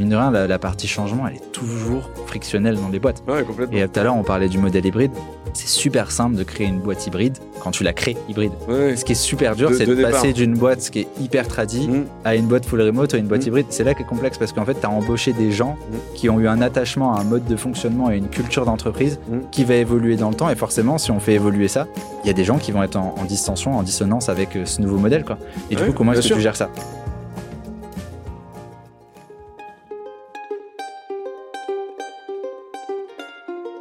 mine de rien, la, la partie changement, elle est toujours frictionnelle dans les boîtes. Ouais, complètement. Et tout à l'heure, on parlait du modèle hybride. C'est super simple de créer une boîte hybride quand tu la crées hybride. Ouais. Ce qui est super dur, c'est de de, passer d'une boîte qui est hyper tradie Mm. à une boîte full remote ou une boîte Mm. hybride. C'est là qui est complexe parce qu'en fait, tu as embauché des gens Mm. qui ont eu un attachement à un mode de fonctionnement et une culture d'entreprise qui va évoluer dans le temps. Et forcément, si on fait évoluer ça, il y a des gens qui vont être en, en distension, en dissonance avec euh, ce nouveau modèle. Quoi. Et du coup, comment est-ce que sûr. tu gères ça?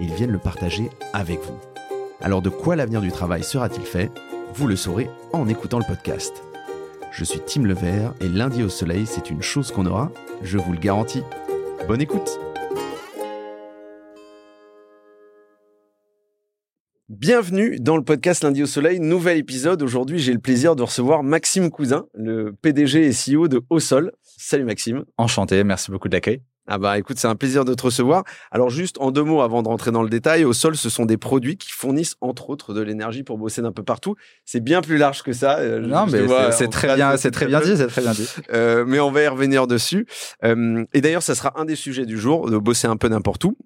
ils viennent le partager avec vous. Alors de quoi l'avenir du travail sera-t-il fait? Vous le saurez en écoutant le podcast. Je suis Tim Levert et lundi au soleil, c'est une chose qu'on aura, je vous le garantis. Bonne écoute Bienvenue dans le podcast Lundi au Soleil, nouvel épisode. Aujourd'hui, j'ai le plaisir de recevoir Maxime Cousin, le PDG et CEO de Au Sol. Salut Maxime. Enchanté, merci beaucoup de l'accueil. Ah bah écoute, c'est un plaisir de te recevoir. Alors juste en deux mots avant de rentrer dans le détail, Au Sol, ce sont des produits qui fournissent entre autres de l'énergie pour bosser d'un peu partout. C'est bien plus large que ça. euh, Non, mais c'est- très bien, c'est très bien dit, c'est très bien dit. Euh, mais on va y revenir dessus. Euh, et d'ailleurs, ça sera un des sujets du jour, de bosser un peu n'importe où.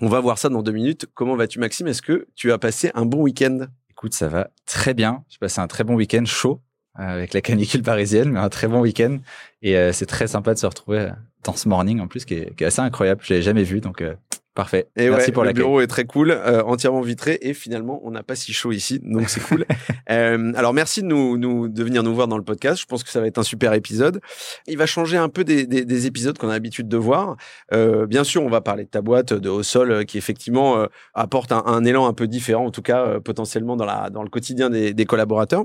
On va voir ça dans deux minutes. Comment vas-tu, Maxime? Est-ce que tu as passé un bon week-end? Écoute, ça va très bien. J'ai passé un très bon week-end chaud avec la canicule parisienne, mais un très bon week-end. Et euh, c'est très sympa de se retrouver euh, dans ce morning en plus, qui est, qui est assez incroyable. Je l'avais jamais vu, donc euh, parfait. Et Merci ouais, pour le l'accueil. bureau est très cool, euh, entièrement vitré et finalement on n'a pas si chaud ici, donc c'est cool. Euh, alors merci de nous, nous de venir nous voir dans le podcast. Je pense que ça va être un super épisode. Il va changer un peu des, des, des épisodes qu'on a l'habitude de voir. Euh, bien sûr, on va parler de ta boîte de haut sol qui effectivement euh, apporte un, un élan un peu différent, en tout cas euh, potentiellement dans la dans le quotidien des, des collaborateurs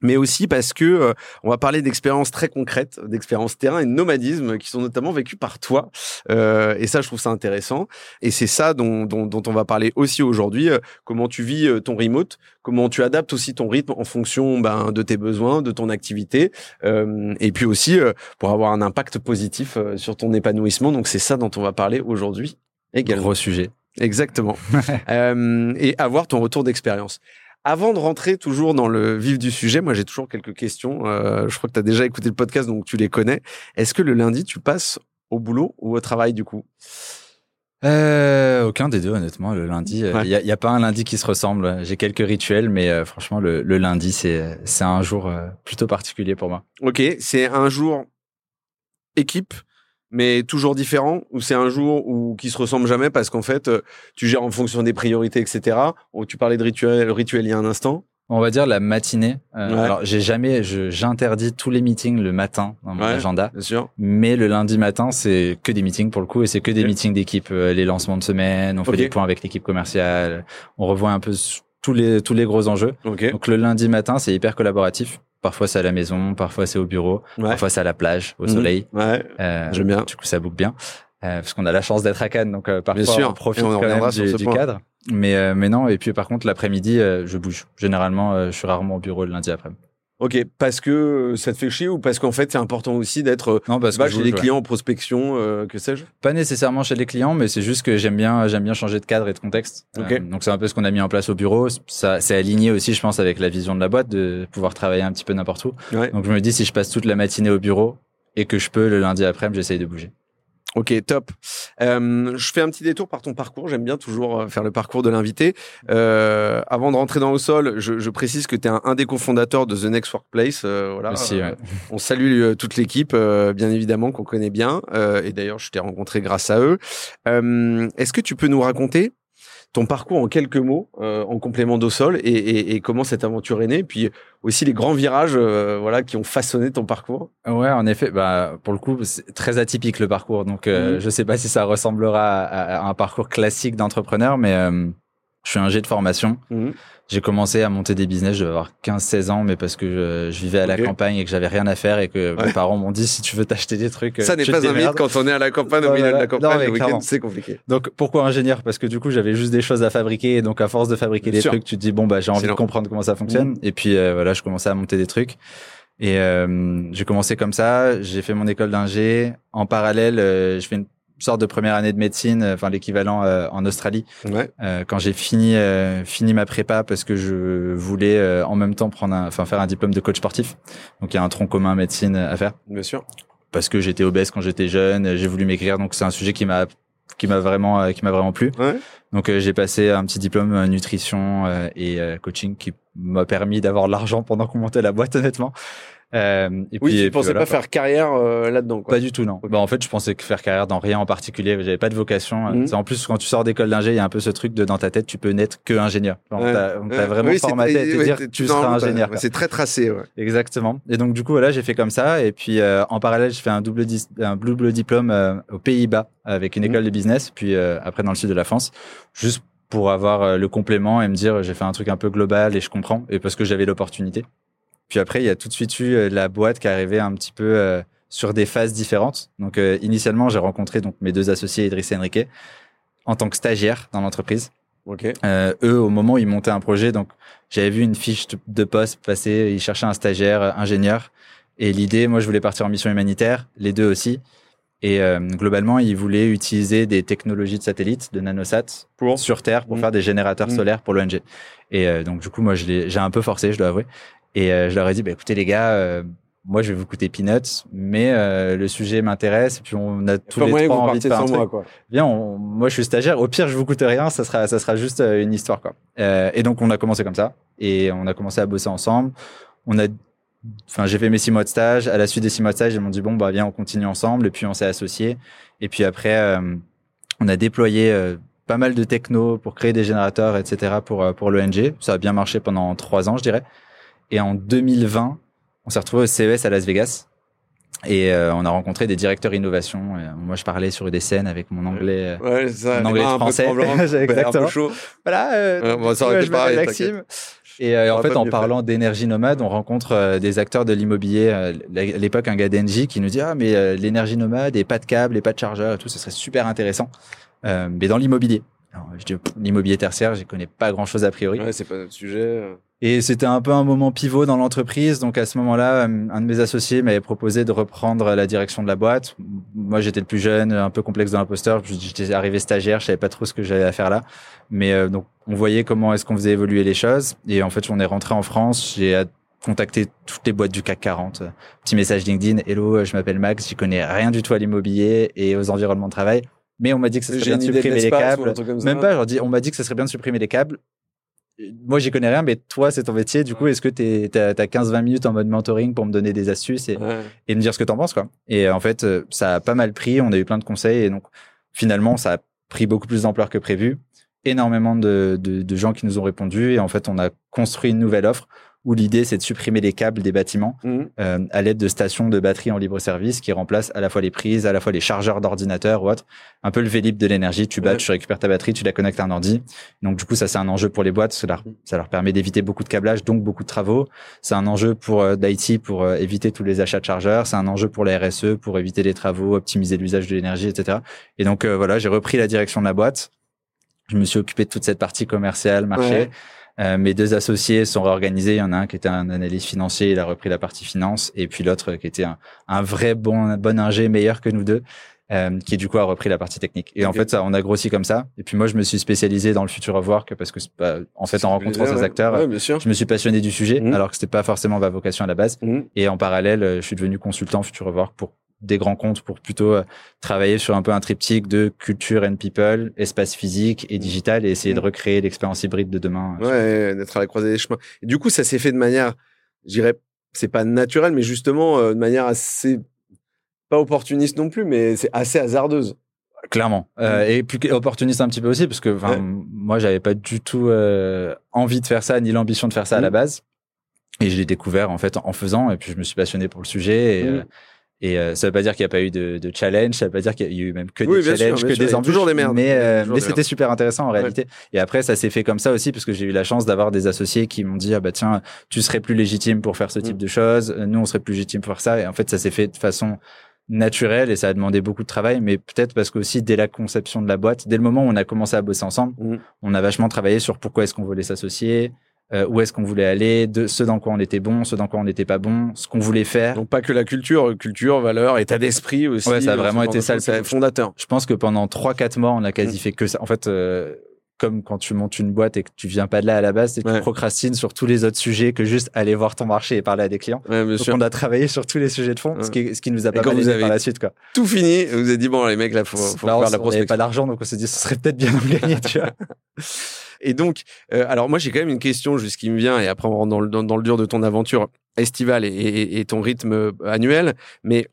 mais aussi parce que euh, on va parler d'expériences très concrètes, d'expériences terrain et de nomadisme qui sont notamment vécues par toi. Euh, et ça, je trouve ça intéressant. Et c'est ça dont, dont, dont on va parler aussi aujourd'hui. euh, comment tu vis euh, ton remote, comment tu adaptes aussi ton rythme en fonction ben, de tes besoins, de ton activité, euh, et puis aussi euh, pour avoir un impact positif sur ton épanouissement. Donc c'est ça dont on va parler aujourd'hui également. Gros sujet. Exactement. Euh, et avoir ton retour d'expérience. Avant de rentrer toujours dans le vif du sujet, moi j'ai toujours quelques questions. Euh, je crois que tu as déjà écouté le podcast, donc tu les connais. Est-ce que le lundi, tu passes au boulot ou au travail du coup? Euh, aucun des deux, honnêtement. Le lundi, il Ouais. n'y a, pas un lundi qui se ressemble. J'ai quelques rituels, mais euh, franchement, le, le lundi, c'est c'est un jour euh, plutôt particulier pour moi. Ok, c'est un jour équipe, mais toujours différent, ou c'est un jour où qui se ressemble jamais parce qu'en fait, euh, tu gères en fonction des priorités, etc. Ou tu parlais de rituel, rituel il y a un instant. On va dire la matinée. Euh, Ouais. Alors, j'ai jamais, j'interdis tous les meetings le matin dans mon Ouais. agenda. Bien sûr. Mais le lundi matin, c'est que des meetings pour le coup, et c'est que des meetings d'équipe, euh, les lancements de semaine, on fait des points avec l'équipe commerciale, on revoit un peu tous les tous les gros enjeux. Donc le lundi matin, c'est hyper collaboratif. Parfois c'est à la maison, parfois c'est au bureau, Ouais. parfois c'est à la plage, au Mhm. soleil. Ouais. Euh, J'aime bien. Du coup, ça boucle bien. Euh, parce qu'on a la chance d'être à Cannes, donc euh, parfois Bien sûr. on profite on quand même du, du cadre. Mais, euh, mais non, et puis par contre, l'après-midi, euh, je bouge. Généralement, je suis rarement au bureau le lundi après. Ok, parce que euh, ça te fait chier ou parce qu'en fait c'est important aussi d'être euh, Non, parce bah, que chez les clients en prospection, euh, que sais-je? Pas nécessairement chez les clients, mais c'est juste que j'aime bien, j'aime bien changer de cadre et de contexte. Ok. Euh, donc c'est un peu ce qu'on a mis en place au bureau. Ça, c'est aligné aussi, je pense, avec la vision de la boîte de pouvoir travailler un petit peu n'importe où. Ouais. Donc je me dis si je passe toute la matinée au bureau et que je peux le lundi après, j'essaye de bouger. Ok, top. Euh, je fais un petit détour par ton parcours. J'aime bien toujours euh, faire le parcours de l'invité. Euh, avant de rentrer dans le sol, je, je précise que tu es un, un des cofondateurs de The Next Workplace. euh, voilà. Aussi, ouais. On salue euh, toute l'équipe, euh, bien évidemment, qu'on connaît bien. Euh, et d'ailleurs, je t'ai rencontré grâce à eux. Euh, Est-ce que tu peux nous raconter ton parcours en quelques mots, euh, en complément d'au sol, et, et, et comment cette aventure est née, puis aussi les grands virages, euh, voilà, qui ont façonné ton parcours. Ouais, en effet, bah pour le coup, c'est très atypique le parcours. Donc, euh, Mhm. je sais pas si ça ressemblera à, à un parcours classique d'entrepreneur, mais Je suis un de formation. Mhm. J'ai commencé à monter des business, je devais avoir 15-16 ans, mais parce que je, je vivais à la campagne et que j'avais rien à faire et que Ouais. mes parents m'ont dit si tu veux t'acheter des trucs, Ça euh, n'est tu pas un mythe quand on est à la campagne, au milieu de la campagne, c'est compliqué. Donc pourquoi ingénieur? Parce que du coup j'avais juste des choses à fabriquer et donc à force de fabriquer Bien des sûr. trucs, tu te dis bon bah j'ai envie de comprendre comment ça fonctionne. Mhm. Et puis euh, voilà, je commençais à monter des trucs. Et euh, j'ai commencé comme ça. J'ai fait mon école d'ingé. En parallèle, euh, je fais une sorte de première année de médecine, euh, enfin l'équivalent euh, en Australie. Ouais. Euh, quand j'ai fini euh, fini ma prépa parce que je voulais euh, en même temps prendre enfin faire un diplôme de coach sportif. Donc il y a un tronc commun médecine à faire Bien sûr. parce que j'étais obèse quand j'étais jeune, j'ai voulu m'écrire donc c'est un sujet qui m'a qui m'a vraiment euh, qui m'a vraiment plu. Ouais. Donc euh, j'ai passé un petit diplôme euh, nutrition euh, et euh, coaching qui m'a permis d'avoir de l'argent pendant qu'on montait la boîte honnêtement. Euh, et Oui, puis, tu puis pensais voilà, pas quoi. faire carrière euh, là-dedans. Pas du tout, non. Bah, en fait, je pensais que faire carrière dans rien en particulier. J'avais pas de vocation. Mhm. En plus, quand tu sors d'école d'ingé, il y a un peu ce truc de dans ta tête, tu peux n'être que ingénieur. Donc, Ouais. t'as- on t'a Ouais. vraiment Oui, formaté à te ouais, dire tu seras ingénieur. C'est très tracé. Exactement. Et donc du coup voilà, j'ai fait comme ça. Et puis euh, en parallèle, je fais un double dis- un double diplôme aux Pays-Bas avec une Mhm. école de business. Puis après dans le sud de la France, juste pour avoir le complément et me dire j'ai fait un truc un peu global et je comprends. Et parce que j'avais l'opportunité. Puis après, il y a tout de suite eu euh, la boîte qui est arrivée un petit peu euh, sur des phases différentes. Donc euh, initialement, j'ai rencontré donc mes deux associés Idriss et Enrique en tant que stagiaire dans l'entreprise. Euh, eux, au moment où ils montaient un projet, donc j'avais vu une fiche de- poste passer, ils cherchaient un stagiaire, ingénieur. Et l'idée, moi, je voulais partir en mission humanitaire, les deux aussi. Et globalement, ils voulaient utiliser des technologies de satellite, de nanosat, Pour sur Terre pour Mm. faire des générateurs Mm. solaires pour l'ONG. Et donc, du coup, moi, j'ai un peu forcé, je dois avouer. Et euh, je leur ai dit, bah, écoutez, les gars, euh, moi, je vais vous coûter peanuts, mais euh, le sujet m'intéresse. Et puis, on a tous les trois envie de faire un truc moi, quoi. viens, on- moi je suis stagiaire. Au pire, je vous coûte rien. Ça sera, ça sera juste une histoire, quoi. Euh, et donc, on a commencé comme ça. Et on a commencé à bosser ensemble. On a, enfin, j'ai fait mes six mois de stage. À la suite des six mois de stage, ils m'ont dit bon, bah, viens, on continue ensemble. Et puis, on s'est associés. Et puis après, euh, on a déployé pas mal de techno pour créer des générateurs, etc. pour, pour l'ONG. Ça a bien marché pendant trois ans, je dirais. Et en 2020, on s'est retrouvé au CES à Las Vegas. Et euh, on a rencontré des directeurs innovation. Et, euh, moi, je parlais sur des scènes avec mon anglais. euh, Ouais, ça. Les anglais un français. ouais, un Exactement. peu chaud. Voilà. euh, bon, ça je pareil, Maxime. Et en fait, en parlant d'énergie nomade, on rencontre des acteurs de l'immobilier. à l'époque, un gars d'Engie qui nous dit ah mais l'énergie nomade et pas de câble et pas de chargeur et tout, ce serait super intéressant. Mais dans l'immobilier. Je dis l'immobilier tertiaire, j'y connais pas grand chose a priori. Ouais, c'est pas notre sujet. Et c'était un peu un moment pivot dans l'entreprise. Donc à ce moment-là, euh, un de mes associés m'avait proposé de reprendre la direction de la boîte. Moi, j'étais le plus jeune, un peu complexe de l'imposteur. J'étais arrivé stagiaire, je savais pas trop ce que j'avais à faire là. Mais euh, donc on voyait comment est-ce qu'on faisait évoluer les choses. Et en fait, on est rentré en France. J'ai euh, contacté toutes les boîtes du CAC 40. Euh, Petit message LinkedIn. Hello, je m'appelle Max. J'y connais rien du tout à l'immobilier et aux environnements de travail. Mais on m'a dit que ça serait bien de supprimer les câbles. Même pas, on m'a dit que ça serait bien de supprimer les câbles. Moi, j'y connais rien, mais toi, c'est ton métier. Du coup, est-ce que tu as, 15-20 minutes en mode mentoring pour me donner des astuces et, Ouais. et me dire ce que t'en penses, quoi. Et en fait, euh, ça a pas mal pris. On a eu plein de conseils et donc, finalement, ça a pris beaucoup plus d'ampleur que prévu. Énormément de, de, de gens qui nous ont répondu et en fait, on a construit une nouvelle offre où l'idée, c'est de supprimer les câbles des bâtiments Mhm. euh, à l'aide de stations de batterie en libre service qui remplacent à la fois les prises, à la fois les chargeurs d'ordinateur ou autre. Un peu le Vélib de l'énergie. Tu bats, Ouais. tu récupères ta batterie, tu la connectes à un ordi. Donc, du coup, ça, c'est un enjeu pour les boîtes. Ça leur, ça leur permet d'éviter beaucoup de câblage, donc beaucoup de travaux. C'est un enjeu pour euh, d'IT pour euh, éviter tous les achats de chargeurs. C'est un enjeu pour la RSE pour éviter les travaux, optimiser l'usage de l'énergie, etc. Et donc, euh, voilà, j'ai repris la direction de la boîte. Je me suis occupé de toute cette partie commerciale, marché. Ouais. Euh, mes deux associés sont réorganisés. Il y en a un qui était un analyste financier, il a repris la partie finance, et puis l'autre qui était un, un vrai bon bon ingé, meilleur que nous deux, euh, qui du coup a repris la partie technique. Et en fait, ça, on a grossi comme ça. Et puis moi, je me suis spécialisé dans le future of work parce que, pas- en fait, en rencontrant ces acteurs, Ouais, je me suis passionné du sujet, Mhm. alors que c'était pas forcément ma vocation à la base. Mhm. Et en parallèle, je suis devenu consultant future of work pour des grands comptes pour plutôt euh, travailler sur un peu un triptyque de culture and people, espace physique et digital et essayer de Mhm. recréer l'expérience hybride de demain. Ouais, d'être à la croisée des chemins. Et du coup, ça s'est fait de manière, je dirais, c'est pas naturel, mais justement euh, de manière assez pas opportuniste non plus, mais c'est assez hasardeuse. Clairement. Euh, et puis opportuniste un petit peu aussi, parce que Ouais. moi, j'avais pas du tout euh, envie de faire ça, ni l'ambition de faire ça à la Mhm. base. Et je l'ai découvert en fait en faisant, et puis je me suis passionné pour le sujet. Et. Et euh, ça veut pas dire qu'il n'y a pas eu de, de challenge, ça veut pas dire qu'il y a eu même que Oui, des sûr, challenges, que sûr, des embûches. toujours des merdes. Mais, euh, mais c'était super intéressant en Ouais. réalité. Et après, ça s'est fait comme ça aussi parce que j'ai eu la chance d'avoir des associés qui m'ont dit ah bah tiens, tu serais plus légitime pour faire ce type Mm. de choses. Nous, on serait plus légitime pour faire ça. Et en fait, ça s'est fait de façon naturelle et ça a demandé beaucoup de travail, mais peut-être parce qu'aussi dès la conception de la boîte, dès le moment où on a commencé à bosser ensemble, Mm. on a vachement travaillé sur pourquoi est-ce qu'on voulait s'associer, euh, où est-ce qu'on voulait aller, de ce dans quoi on était bon, ce dans quoi on n'était pas bon, ce qu'on voulait faire. Donc pas que la culture, culture, valeur, état d'esprit aussi. Ouais, ça a euh, vraiment été ça le fondateur. Je pense que pendant 3-4 mois, on a quasi Mm. fait que ça. En fait, euh, comme quand tu montes une boîte et que tu viens pas de là à la base, c'est que Ouais. tu procrastines sur tous les autres sujets que juste aller voir ton marché et parler à des clients. Ouais, bien Donc sûr. on a travaillé sur tous les sujets de fond, Ouais. ce, qui, ce qui nous a pas mal aidé par la suite. Quoi. Tout fini. Vous avez dit bon les mecs là faut, faut on faire la on avait prospection. pas d'argent, donc on s'est dit ce serait peut-être bien de gagner. Tu vois. Et donc, euh, alors moi j'ai quand même une question juste qui me vient et après on rentre dans le, dans, dans le dur de ton aventure estivale et, et- et ton rythme euh, annuel. Mais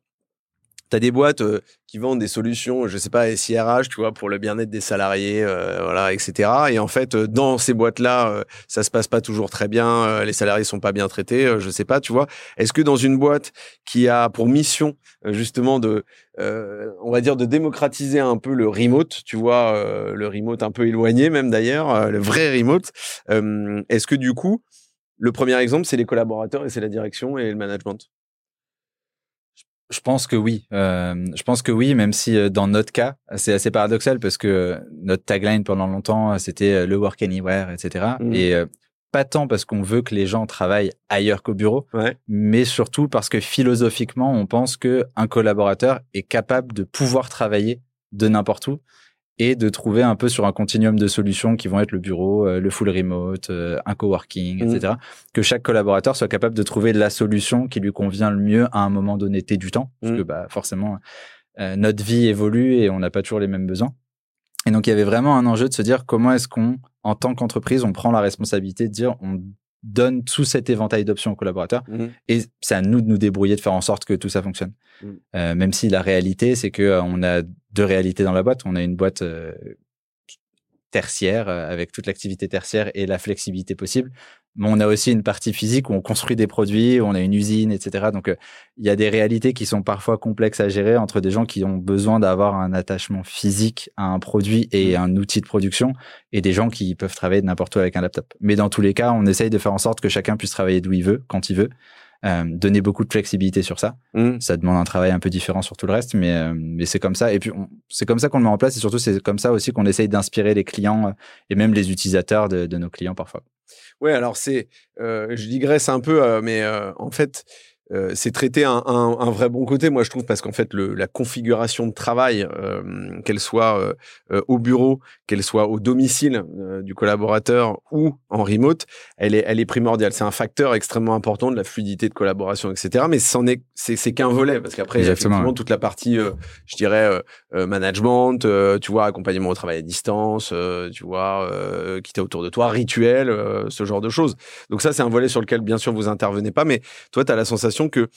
tu des boîtes euh, qui vendent des solutions, je sais pas, SIRH, tu vois, pour le bien-être des salariés, euh, voilà, etc. Et en fait, euh, dans ces boîtes-là, euh, ça se passe pas toujours très bien, les salariés sont pas bien traités, je sais pas, tu vois. Est-ce que dans une boîte qui a pour mission justement de, on va dire, de démocratiser un peu le remote, tu vois, le remote un peu éloigné même d'ailleurs, le vrai remote, est-ce que du coup, le premier exemple, c'est les collaborateurs et c'est la direction et le management? Je pense que oui. Euh, je pense que oui, même si euh, dans notre cas, c'est assez paradoxal parce que euh, notre tagline pendant longtemps, c'était le work anywhere, etc. Et euh, pas tant parce qu'on veut que les gens travaillent ailleurs qu'au bureau, Ouais. mais surtout parce que philosophiquement, on pense que un collaborateur est capable de pouvoir travailler de n'importe où et de trouver un peu sur un continuum de solutions qui vont être le bureau, euh, le full remote, euh, un coworking, etc. Que chaque collaborateur soit capable de trouver la solution qui lui convient le mieux à un moment donné T du temps, parce Mhm. que bah, forcément, euh, notre vie évolue et on n'a pas toujours les mêmes besoins. Et donc, il y avait vraiment un enjeu de se dire comment est-ce qu'on, en tant qu'entreprise, on prend la responsabilité de dire on donne tout cet éventail d'options aux collaborateurs et c'est à nous de nous débrouiller de faire en sorte que tout ça fonctionne. Mm. Euh, même si la réalité, c'est que euh, on a deux réalités dans la boîte. On a une boîte euh, tertiaire avec toute l'activité tertiaire et la flexibilité possible. Mais on a aussi une partie physique où on construit des produits, où on a une usine, etc. Donc euh, il y a des réalités qui sont parfois complexes à gérer entre des gens qui ont besoin d'avoir un attachement physique à un produit et un outil de production et des gens qui peuvent travailler de n'importe où avec un laptop. Mais dans tous les cas, on essaye de faire en sorte que chacun puisse travailler d'où il veut, quand il veut. Euh, donner beaucoup de flexibilité sur ça. Mhm. Ça demande un travail un peu différent sur tout le reste, mais, euh, mais c'est comme ça. Et puis, c'est comme ça qu'on le met en place et surtout, c'est comme ça aussi qu'on essaye d'inspirer les clients et même les utilisateurs de, de nos clients parfois. Ouais, alors c'est, euh, je digresse un peu, euh, mais euh, en fait, euh, c'est traiter un, un, un vrai bon côté, moi je trouve, parce qu'en fait, le, la configuration de travail, euh, qu'elle soit euh, au bureau, qu'elle soit au domicile du collaborateur ou en remote, elle est, elle est primordiale. C'est un facteur extrêmement important de la fluidité de collaboration, etc. Mais c'en est, c'est, c'est qu'un volet, parce qu'après, il y a effectivement toute la partie, je dirais, management, tu vois, accompagnement au travail à distance, tu vois, qui t'est autour de toi, rituel, ce genre de choses. Donc ça, c'est un volet sur lequel, bien sûr, vous intervenez pas, mais toi, tu as la sensation que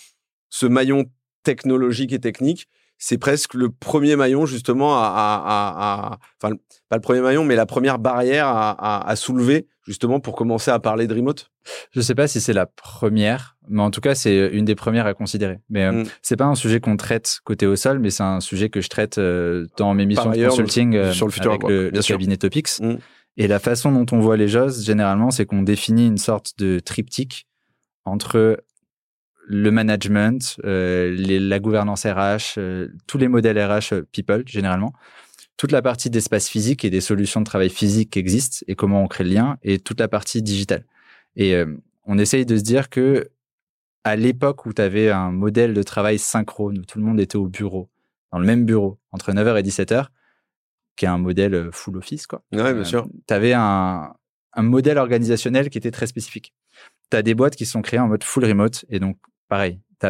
ce maillon technologique et technique, c'est presque le premier maillon, justement, à, à- à- à- enfin, pas le premier maillon, mais la première barrière à, soulever, justement, pour commencer à parler de remote. Je sais pas si c'est la première, mais en tout cas, c'est une des premières à considérer. Mais euh, Mm. c'est pas un sujet qu'on traite côté au sol, mais c'est un sujet que je traite euh, dans mes missions de consulting euh, sur le futur avec le, cabinet Topics. Mm. Et la façon dont on voit les choses, généralement, c'est qu'on définit une sorte de triptyque entre le management, euh, les- la gouvernance RH, euh, tous les modèles RH euh, people, généralement, toute la partie d'espace physique et des solutions de travail physique qui existent et comment on crée le lien, et toute la partie digitale. Et euh, on essaye de se dire que à l'époque où tu avais un modèle de travail synchrone, où tout le monde était au bureau, dans le même bureau, entre 9h et 17h, qui est un modèle full office, quoi. Ouais, bien sûr. Tu avais un, un modèle organisationnel qui était très spécifique. Tu as des boîtes qui sont créées en mode full remote, et donc, pareil, tu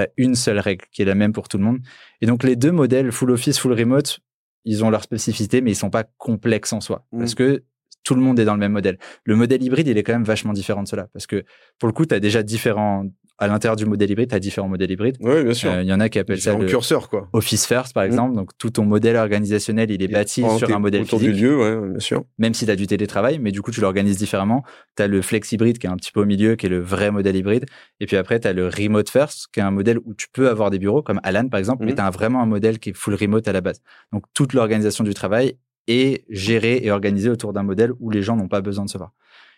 as, une seule règle qui est la même pour tout le monde. Et donc, les deux modèles, full office, full remote, ils ont leur spécificité, mais ils sont pas complexes en soi. Mm. Parce que tout le monde est dans le même modèle. Le modèle hybride, il est quand même vachement différent de cela. Parce que, pour le coup, tu as déjà différents à l'intérieur du modèle hybride, tu as différents modèles hybrides. Oui, bien sûr. Euh, Il y en a qui appellent ça le curseurs, quoi. Office First, par Mm. exemple. Donc, tout ton modèle organisationnel, il est bâti sur un modèle autour physique, du lieu, ouais, bien sûr. même si tu as du télétravail, mais du coup, tu l'organises différemment. Tu as le Flex hybride qui est un petit peu au milieu, qui est le vrai modèle hybride. Et puis après, tu as le Remote First, qui est un modèle où tu peux avoir des bureaux, comme Alan, par exemple, mais Mhm. tu as vraiment un modèle qui est full remote à la base. Donc, toute l'organisation du travail est gérée et organisée autour d'un modèle où les gens n'ont pas besoin de se voir.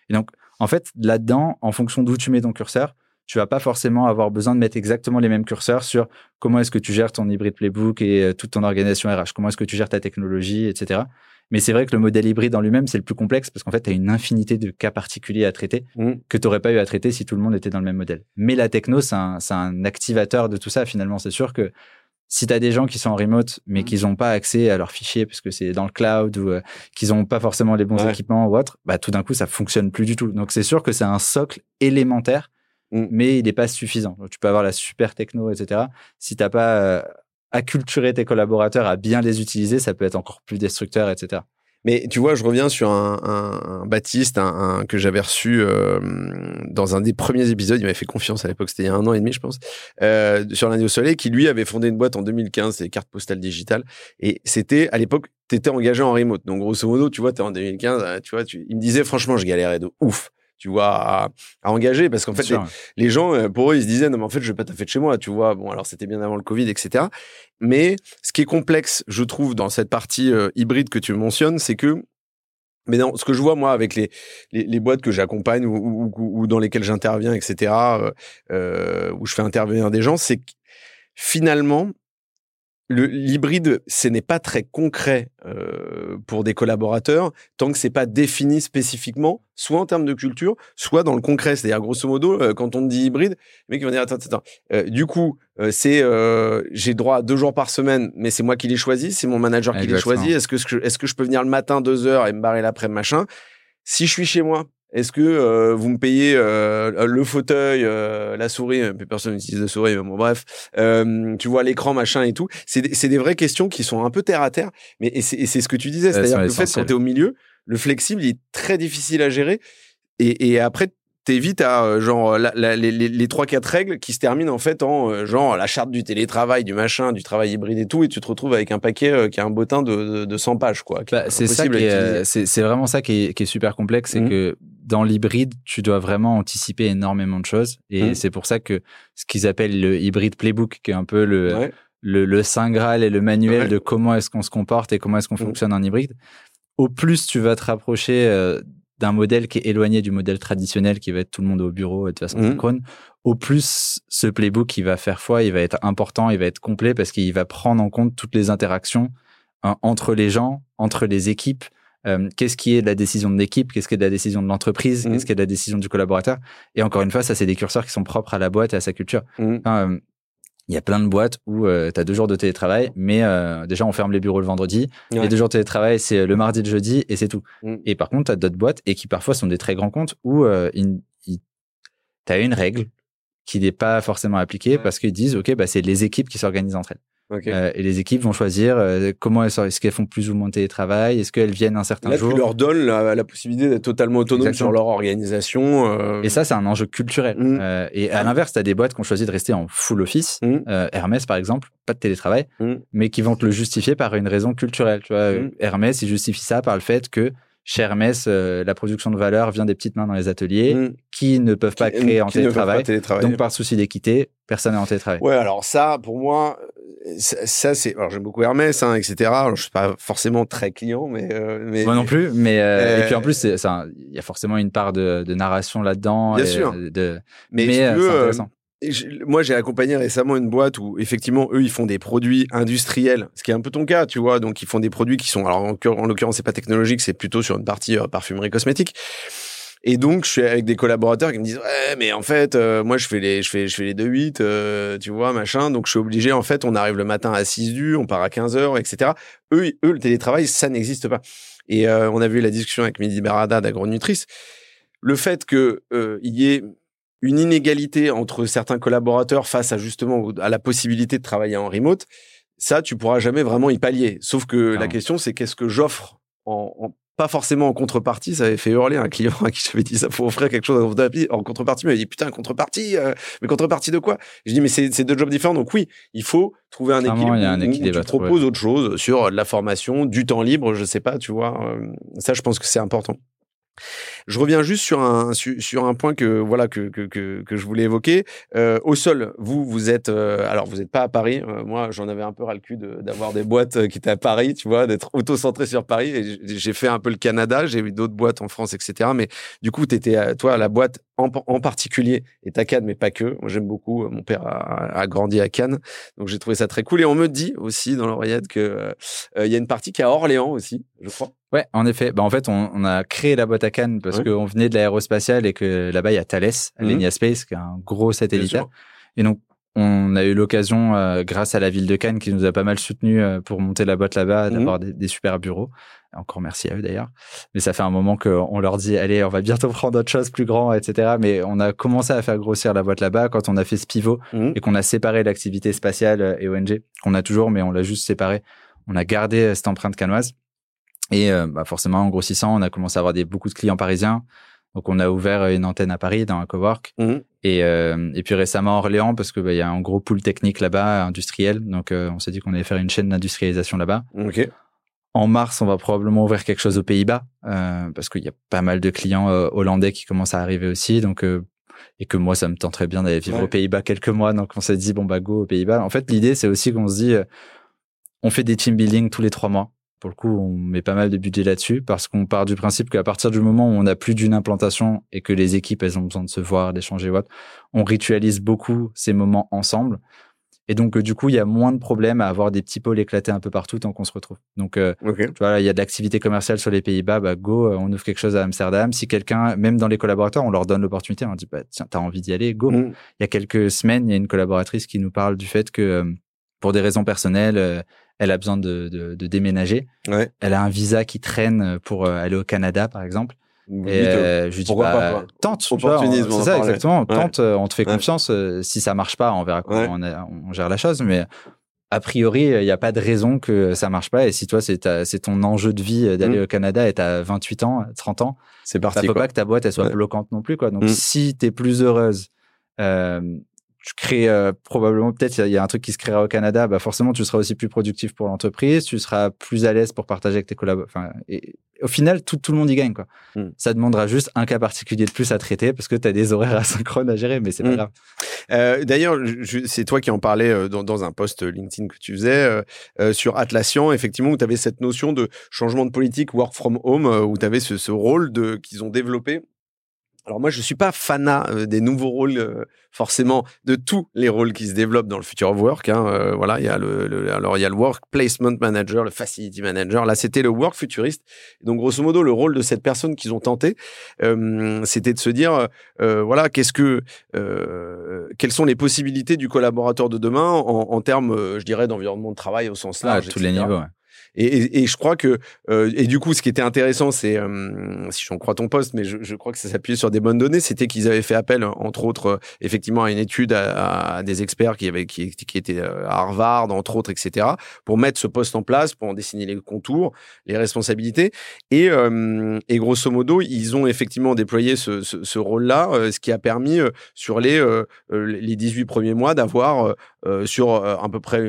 Et donc, en fait, là-dedans, en fonction d'où tu mets ton curseur, tu vas pas forcément avoir besoin de mettre exactement les mêmes curseurs sur comment est-ce que tu gères ton hybride playbook et euh, toute ton organisation RH, comment est-ce que tu gères ta technologie, etc. Mais c'est vrai que le modèle hybride en lui-même, c'est le plus complexe parce qu'en fait, tu as une infinité de cas particuliers à traiter Mm. que tu n'aurais pas eu à traiter si tout le monde était dans le même modèle. Mais la techno, c'est un, un activateur de tout ça, finalement. C'est sûr que si tu as des gens qui sont en remote, mais Mm. qu'ils n'ont pas accès à leurs fichiers parce que c'est dans le cloud ou euh, qu'ils n'ont pas forcément les bons Ouais. équipements ou autre, bah, tout d'un coup, ça fonctionne plus du tout. Donc, c'est sûr que c'est un socle élémentaire, Mm. mais il n'est pas suffisant. Tu peux avoir la super techno, etc. Si tu n'as pas euh, acculturé tes collaborateurs à bien les utiliser, ça peut être encore plus destructeur, etc. Mais tu vois, je reviens sur un, un, un Baptiste un, un- que j'avais reçu euh, dans un des premiers épisodes. Il m'avait fait confiance à l'époque, c'était il y a un an et demi, je pense, euh, sur lundi au soleil, qui lui avait fondé une boîte en 2015, c'est les cartes postales digitales. Et c'était à l'époque, tu étais engagé en remote. Donc grosso modo, tu vois, tu es en 2015, euh, tu vois, tu, il me disait franchement, je galérais de ouf. Tu vois, à, à engager parce qu'en fait, les gens, euh, pour eux, ils se disaient, non, mais en fait, je vais pas taffer de chez moi, tu vois. Bon, alors c'était bien avant le Covid, etc. Mais ce qui est complexe, je trouve, dans cette partie euh, hybride que tu mentionnes, c'est que, mais non, ce que je vois, moi, avec les, les, les boîtes que j'accompagne ou, ou, ou- dans lesquelles j'interviens, etc., euh, où je fais intervenir des gens, c'est que finalement, le l'hybride, ce n'est pas très concret euh, pour des collaborateurs tant que c'est pas défini spécifiquement, soit en termes de culture, soit dans le concret. C'est-à-dire, grosso modo, euh, quand on dit hybride, le mec il va dire attends, attends, attends. Euh, du coup, c'est j'ai droit à deux jours par semaine, mais c'est moi qui l'ai choisi, c'est mon manager qui l'ai Exactement. choisi. Est-ce que ce que- est-ce que je peux venir le matin deux heures et me barrer l'après machin Si je suis chez moi. Est-ce que euh, vous me payez euh, le fauteuil, euh, la souris? Euh, Personne n'utilise de souris, mais bon, bref. Euh, tu vois l'écran, machin et tout. C'est des, c'est des vraies questions qui sont un peu terre à terre. Mais et c'est, ce que tu disais, c'est-à-dire que le fait quand essentielles. tu es au milieu, le flexible il est très difficile à gérer. Et, et après, t'es vite à euh, genre la- la- les, les 3-4 règles qui se terminent en fait en genre la charte du télétravail, du machin, du travail hybride et tout, et tu te retrouves avec un paquet qui a un bottin de, de, de 100 pages quoi. Bah, c'est ça c'est vraiment ça qui est, qui est super complexe, c'est Mhm. que dans l'hybride, tu dois vraiment anticiper énormément de choses, et Mhm. c'est pour ça que ce qu'ils appellent le hybride playbook, qui est un peu le Ouais. le, le saint graal et le manuel Ouais. de comment est-ce qu'on se comporte et comment est-ce qu'on Mhm. fonctionne en hybride. Au plus tu vas te rapprocher euh, d'un modèle qui est éloigné du modèle traditionnel, qui va être tout le monde au bureau et de façon Mhm. synchrone, au plus ce playbook il va faire foi, il va être important, il va être complet parce qu'il va prendre en compte toutes les interactions hein, entre les gens, entre les équipes. Euh, qu'est-ce qui est de la décision de l'équipe, qu'est-ce qui est de la décision de l'entreprise, Mhm. qu'est-ce qui est de la décision du collaborateur? Et encore une fois, ça, c'est des curseurs qui sont propres à la boîte et à sa culture. Enfin, euh, il y a plein de boîtes où tu as deux jours de télétravail, mais euh, déjà on ferme les bureaux le vendredi. Ouais. Les deux jours de télétravail, c'est le mardi, le jeudi, et c'est tout. Mm. Et par contre, tu as d'autres boîtes, et qui parfois sont des très grands comptes, où euh, tu as une règle qui n'est pas forcément appliquée parce qu'ils disent, OK, bah, c'est les équipes qui s'organisent entre elles. Euh, et les équipes vont choisir euh, comment elles sont- est-ce qu'elles font plus ou moins de télétravail, est-ce qu'elles viennent un certain Là, jour. tu leur donnes la, la possibilité d'être totalement autonome Exactement. sur leur organisation. euh, Et ça, c'est un enjeu culturel. Mm. Et à l'inverse, tu as des boîtes qui ont choisi de rester en full office. Mm. Hermès, par exemple, pas de télétravail, Mm. mais qui vont te le justifier par une raison culturelle. Tu vois. Hermès, il justifie ça par le fait que chez Hermès, euh, la production de valeur vient des petites mains dans les ateliers qui ne peuvent pas Qui- créer en télétravail. Donc, par souci d'équité, personne n'est en télétravail. Ouais, alors ça, pour moi, ça, ça, c'est. Alors j'aime beaucoup Hermès, hein, etc. Alors, je suis pas forcément très client, mais euh, mais. Moi non plus, mais euh, Euh, et puis en plus, il y a forcément une part de, de narration là-dedans. Bien et sûr. De, Mais, mais si euh, veux, euh, intéressant. Moi, j'ai accompagné récemment une boîte où, effectivement, eux, ils font des produits industriels, ce qui est un peu ton cas, tu vois. Donc, ils font des produits qui sont, alors, en, en l'occurrence, c'est pas technologique, c'est plutôt sur une partie euh, parfumerie cosmétique. Et donc, je suis avec des collaborateurs qui me disent, ouais, mais en fait, euh, moi, je fais les, je fais, je fais les 2-8, euh, tu vois, machin. Donc, je suis obligé, en fait, on arrive le matin à 6 du, on part à 15 heures, etc. Eux, eux, le télétravail, ça n'existe pas. Et euh, on a vu la discussion avec Midi Berada d'Agronutrice. Le fait que euh, il y ait une inégalité entre certains collaborateurs face à justement à la possibilité de travailler en remote, ça, tu pourras jamais vraiment y pallier. Sauf que la question, c'est qu'est-ce que j'offre en, en- pas forcément en contrepartie. Ça avait fait hurler un client à qui j'avais dit ça, faut offrir quelque chose en contrepartie. Contrepartie, il m'a dit putain, contrepartie, euh, mais contrepartie de quoi? Je dis mais c'est deux jobs différents. Donc oui, il faut trouver un équilibre. Il y a un équilibre où, tu proposes autre chose sur de la formation, du temps libre, je sais pas, tu vois. Euh, ça, je pense que c'est important. Je reviens juste sur un sur, un point que voilà que que, que, je voulais évoquer. Euh, au sol, vous vous êtes euh, alors vous n'êtes pas à Paris. Euh, moi, j'en avais un peu ras le cul d'avoir des boîtes qui étaient à Paris, tu vois, d'être auto-centré sur Paris. Et j'ai fait un peu le Canada, j'ai eu d'autres boîtes en France, etc. Mais du coup, tu étais toi la boîte en, particulier est à Cannes, mais pas que. J'aime beaucoup. Mon père a, a, grandi à Cannes, donc j'ai trouvé ça très cool. Et on me dit aussi dans l'oreillette que il y a une partie qui est à Orléans aussi, je crois. Ouais, en effet. Bah, en fait, on, on a créé la boîte à Cannes parce qu'on venait de l'aérospatiale et que là-bas, il y a Thales, mmh. Space, qui est un gros satellitaire. Et donc, on a eu l'occasion, euh, grâce à la ville de Cannes, qui nous a pas mal soutenu euh, pour monter la boîte là-bas, mmh. d'avoir des, super bureaux. Encore merci à eux d'ailleurs. Mais ça fait un moment qu'on leur dit, allez, on va bientôt prendre autre chose plus grand, etc. Mais on a commencé à faire grossir la boîte là-bas quand on a fait ce pivot mmh. et qu'on a séparé l'activité spatiale euh, et ONG, qu'on a toujours, mais on l'a juste séparé. On a gardé cette empreinte canoise. Et euh, bah forcément, en grossissant, on a commencé à avoir des, beaucoup de clients parisiens. Donc, on a ouvert une antenne à Paris dans un cowork. Mmh. Et, euh, et puis récemment, Orléans, parce qu'il bah, y a un gros pool technique là-bas, industriel. Donc, euh, on s'est dit qu'on allait faire une chaîne d'industrialisation là-bas. En mars, on va probablement ouvrir quelque chose aux Pays-Bas, parce qu'il y a pas mal de clients hollandais qui commencent à arriver aussi. Donc, et que moi, ça me tenterait bien d'aller vivre aux Pays-Bas quelques mois. Donc, on s'est dit, bon, bah, go aux Pays-Bas. En fait, l'idée, c'est aussi qu'on se dit, on fait des team building tous les trois mois. Pour le coup, on met pas mal de budget là-dessus parce qu'on part du principe qu'à partir du moment où on a plus d'une implantation et que les équipes, elles ont besoin de se voir, d'échanger what, on ritualise beaucoup ces moments ensemble. Et donc, euh, du coup, il y a moins de problèmes à avoir des petits pôles éclatés un peu partout tant qu'on se retrouve. Donc, euh, tu vois, il y a de l'activité commerciale sur les Pays-Bas, bah, go, euh, on ouvre quelque chose à Amsterdam. Si quelqu'un, même dans les collaborateurs, on leur donne l'opportunité, on dit, bah, tiens, t'as envie d'y aller, go. Mm. Il y a quelques semaines, il y a une collaboratrice qui nous parle du fait que, pour des raisons personnelles, elle a besoin de, de, de déménager. Ouais. Elle a un visa qui traîne pour euh, aller au Canada, par exemple. Et euh, je lui dis, bah, tente, c'est ça, exactement. Tente, euh, on te fait confiance. si ça marche pas, on verra comment on, on, gère la chose. Mais a priori, il n'y a pas de raison que ça marche pas. Et si toi, c'est ton enjeu de vie d'aller mmh. au Canada et tu as 28 ans, 30 ans, c'est parti. Ça peut pas que ta boîte elle soit bloquante non plus. Quoi. Donc, mmh. si tu es plus heureuse, euh, tu crées euh, probablement peut-être il y, a un truc qui se créera au Canada, bah forcément tu seras aussi plus productif pour l'entreprise, tu seras plus à l'aise pour partager avec tes collaborateurs. Enfin, et au final, tout, tout le monde y gagne quoi. Hmm. Ça demandera juste un cas particulier de plus à traiter parce que tu as des horaires asynchrones à gérer, mais c'est pas hmm. grave. Euh, D'ailleurs, c'est toi qui en parlais euh, dans, dans, un post LinkedIn que tu faisais euh, euh sur Atlassian, effectivement, où tu avais cette notion de changement de politique, work from home, où tu avais ce, ce rôle de qu'ils ont développé alors moi, je suis pas fanat euh, des nouveaux rôles, euh, forcément, de tous les rôles qui se développent dans le future of work. Hein, euh, voilà, il y a le, alors il y a le work placement manager, le facility manager. Là, c'était le work futuriste. Donc grosso modo, le rôle de cette personne qu'ils ont tenté, c'était de se dire, voilà, qu'est-ce que, quelles sont les possibilités du collaborateur de demain en, en termes, je dirais, d'environnement de travail au sens large, à tous les niveaux. Ouais. Et, et, je crois que euh, et du coup, ce qui était intéressant, c'est euh, si j'en crois ton poste, mais je, je crois que ça s'appuyait sur des bonnes données, c'était qu'ils avaient fait appel, entre autres, euh, effectivement, à une étude à, à, des experts qui avaient qui, qui étaient à Harvard, entre autres, etc., pour mettre ce poste en place, pour en dessiner les contours, les responsabilités. Et, et grosso modo, ils ont effectivement déployé ce, ce, ce rôle-là, ce qui a permis sur les les 18 premiers mois d'avoir sur à peu près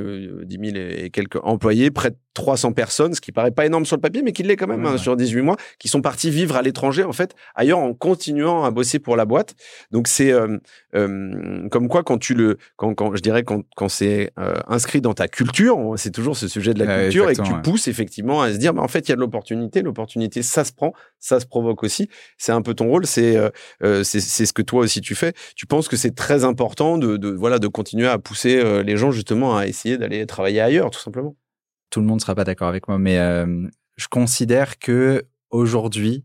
10 000 et quelques employés près de 300 personnes, ce qui paraît pas énorme sur le papier, mais qui l'est quand même hein, sur 18 mois, qui sont partis vivre à l'étranger, en fait, ailleurs, en continuant à bosser pour la boîte. Donc c'est euh, euh, comme quoi quand tu le, quand, quand je dirais quand, quand c'est euh, inscrit dans ta culture, c'est toujours ce sujet de la culture et que tu pousses effectivement à se dire, bah, en fait, il y a de l'opportunité, l'opportunité, ça se prend, ça se provoque aussi. C'est un peu ton rôle, c'est c'est ce que toi aussi tu fais. Tu penses que c'est très important de, de voilà de continuer à pousser les gens justement à essayer d'aller travailler ailleurs, tout simplement tout le monde ne sera pas d'accord avec moi, mais euh, je considère que aujourd'hui,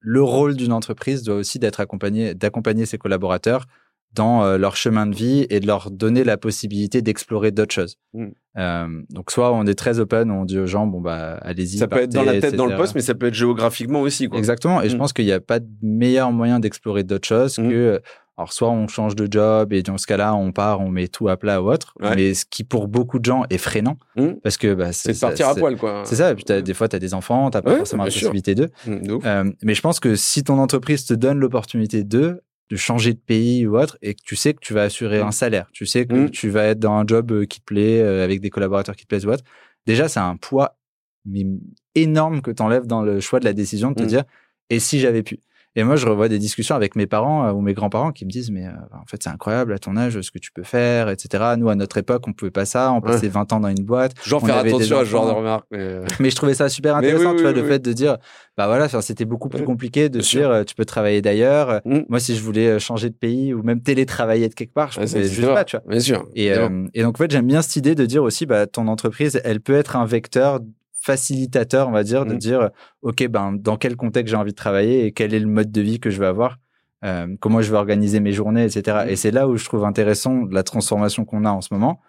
le rôle d'une entreprise doit aussi d'être accompagné, d'accompagner ses collaborateurs dans euh, leur chemin de vie et de leur donner la possibilité d'explorer d'autres choses. Mmh. Euh, donc soit on est très open, on dit aux gens bon bah allez-y. Ça peut être dans la tête, dans le poste, mais ça peut être géographiquement aussi. Quoi. Exactement. Et je mmh. pense qu'il n'y a pas de meilleur moyen d'explorer d'autres choses mmh. que Alors, soit on change de job et dans ce cas-là, on part, on met tout à plat ou autre. Ouais. Mais ce qui, pour beaucoup de gens, est freinant. Mmh. Parce que bah, C'est de partir à poil, quoi. C'est ça. Puis, t'as- des fois, tu as des enfants, tu pas Ouais, forcément la possibilité d'eux. Mmh. Euh, mais je pense que si ton entreprise te donne l'opportunité de, de changer de pays ou autre, et que tu sais que tu vas assurer Mm. un salaire, tu sais que tu vas être dans un job euh, qui te plaît, euh, avec des collaborateurs qui te plaisent ou autre, déjà, c'est un poids mais, énorme que tu enlèves dans le choix de la décision de te dire, et si j'avais pu? Et moi, je revois des discussions avec mes parents euh, ou mes grands-parents qui me disent, mais euh, en fait, c'est incroyable à ton âge ce que tu peux faire, etc. Nous, à notre époque, on pouvait pas ça. On passait 20 ans dans une boîte. Toujours faire attention à ce genre de remarques. mais, euh, Mais je trouvais ça super intéressant, oui, tu vois, oui, le oui. fait de dire, bah voilà, c'était beaucoup plus Ouais. compliqué de sûr. dire, euh, tu peux travailler d'ailleurs. Mm. Moi, si je voulais changer de pays ou même télétravailler de quelque part, je Ouais, ça pouvais juste pas. tu vois. Bien sûr. Et, euh, et donc, en fait, j'aime bien cette idée de dire aussi, bah, ton entreprise, elle peut être un vecteur facilitateur, on va dire, de Mm. dire, OK, ben, dans quel contexte j'ai envie de travailler et quel est le mode de vie que je vais avoir, euh, comment je vais organiser mes journées, etc. Mm. Et c'est là où je trouve intéressant la transformation qu'on a en ce moment,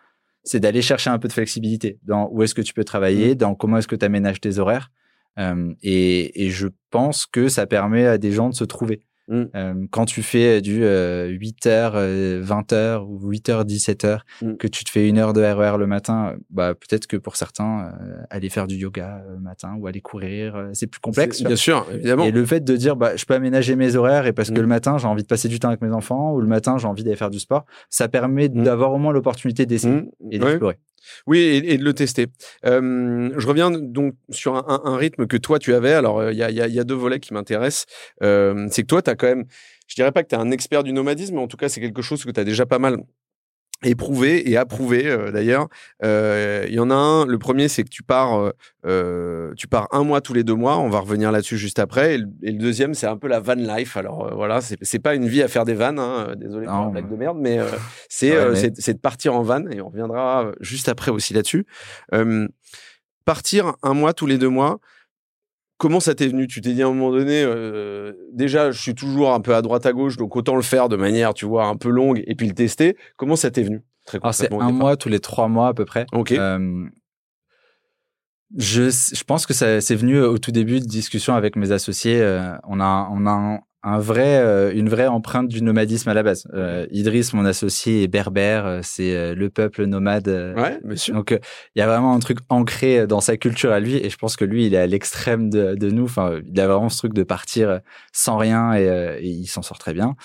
c'est d'aller chercher un peu de flexibilité dans où est-ce que tu peux travailler, dans comment est-ce que tu aménages tes horaires. Euh, et, et je pense que ça permet à des gens de se trouver. Mm. Euh, quand tu fais du euh, 8h, 20h ou 8h, 17h, Mm. que tu te fais une heure de RER le matin, euh, bah, peut-être que pour certains, euh, aller faire du yoga euh, le matin ou aller courir, euh, c'est plus complexe. Bien sûr, évidemment. Et le fait de dire, bah, je peux aménager mes horaires et parce que Mm. le matin, j'ai envie de passer du temps avec mes enfants ou le matin, j'ai envie d'aller faire du sport, ça permet Mm. d'avoir au moins l'opportunité d'essayer et d'explorer. Oui, et, de le tester. Je reviens donc sur un, rythme que toi tu avais. Alors, euh, il y, a, deux volets qui m'intéressent. C'est que toi, tu as quand même, je dirais pas que tu es un expert du nomadisme, mais en tout cas, c'est quelque chose que tu as déjà pas mal éprouvé et approuvé euh, d'ailleurs. Euh, Il y en a un, le premier, c'est que tu pars, euh, euh, tu pars un mois tous les deux mois. On va revenir là-dessus juste après. Et le, et le deuxième, c'est un peu la van life. Alors euh, voilà, c'est pas une vie à faire des vannes. Hein, désolé pour la blague de merde, mais c'est Ouais, mais- c'est- de partir en van et on reviendra juste après aussi là-dessus. Partir un mois tous les deux mois. Comment ça t'est venu? Tu t'es dit à un moment donné, euh, déjà, je suis toujours un peu à droite à gauche, donc autant le faire de manière, tu vois, un peu longue et puis le tester. Comment ça t'est venu Très Alors, c'est concrètement au un mois tous les trois mois à peu près. Ok. Euh, je, je pense que ça c'est venu au tout début de discussion avec mes associés. euh, on a, on a un, vrai, euh, une vraie empreinte du nomadisme à la base. Euh, Idriss, mon associé, est berbère. euh, C'est euh, le peuple nomade. Ouais, sûr. Donc, il y a vraiment un truc ancré dans sa culture à lui, et je pense que lui, il est à l'extrême de, de nous. Enfin, il a vraiment ce truc de partir sans rien, et, et il s'en sort très bien.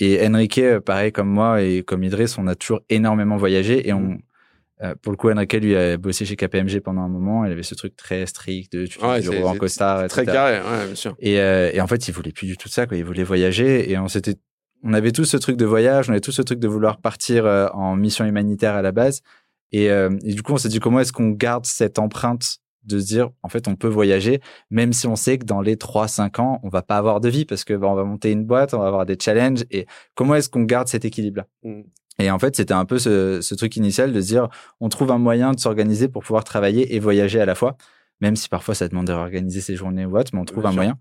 Et Enrique, pareil comme moi et comme Idriss, on a toujours énormément voyagé, et on, euh, pour le coup, Enrique lui a bossé chez KPMG pendant un moment. Il avait ce truc très strict de tu fais Ouais, bureau en costard, Très carré, ouais, bien sûr. Et, euh, et en fait, il voulait plus du tout ça. Quoi. Il voulait voyager. Et on s'était, on avait tous ce truc de voyage. On avait tous ce truc de vouloir partir euh, en mission humanitaire à la base. Et, euh, et du coup, on s'est dit comment est-ce qu'on garde cette empreinte de se dire, en fait, on peut voyager, même si on sait que dans les 3-5 ans, on va pas avoir de vie parce que bah, on va monter une boîte, on va avoir des challenges. Et comment est-ce qu'on garde cet équilibre-là? Mm. Et en fait, c'était un peu ce, ce truc initial de se dire, on trouve un moyen de s'organiser pour pouvoir travailler et voyager à la fois, même si parfois ça demande de réorganiser ses journées ou autre, mais on trouve Bien un sûr. moyen.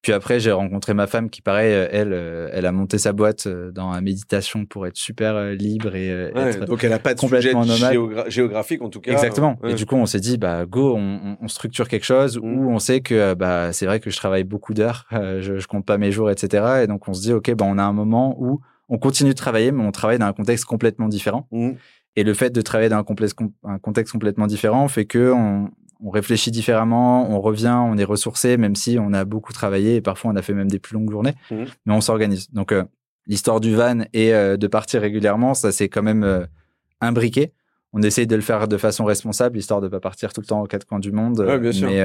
Puis après, j'ai rencontré ma femme qui, pareil, euh, elle, euh, elle a monté sa boîte euh, dans la méditation pour être super libre et Ouais, être donc elle a pas de sujet complètement nomade. géogra- géographique en tout cas. Exactement. Ouais. Et du coup, on s'est dit, bah, go, on, on- structure quelque chose Mm. où on sait que, bah, c'est vrai que je travaille beaucoup d'heures, euh, je, je compte pas mes jours, etc. Et donc, on se dit, OK, bah, on a un moment où on continue de travailler, mais on travaille dans un contexte complètement différent. Mm. Et le fait de travailler dans un, contexte com- un contexte complètement différent fait que on, on réfléchit différemment, on revient, on est ressourcé, même si on a beaucoup travaillé et parfois on a fait même des plus longues journées, Mhm. mais on s'organise. Donc, euh, l'histoire du van et euh, de partir régulièrement, ça c'est quand même euh, imbriqué. On essaye de le faire de façon responsable, histoire de pas partir tout le temps aux quatre coins du monde. Ouais, bien sûr. Mais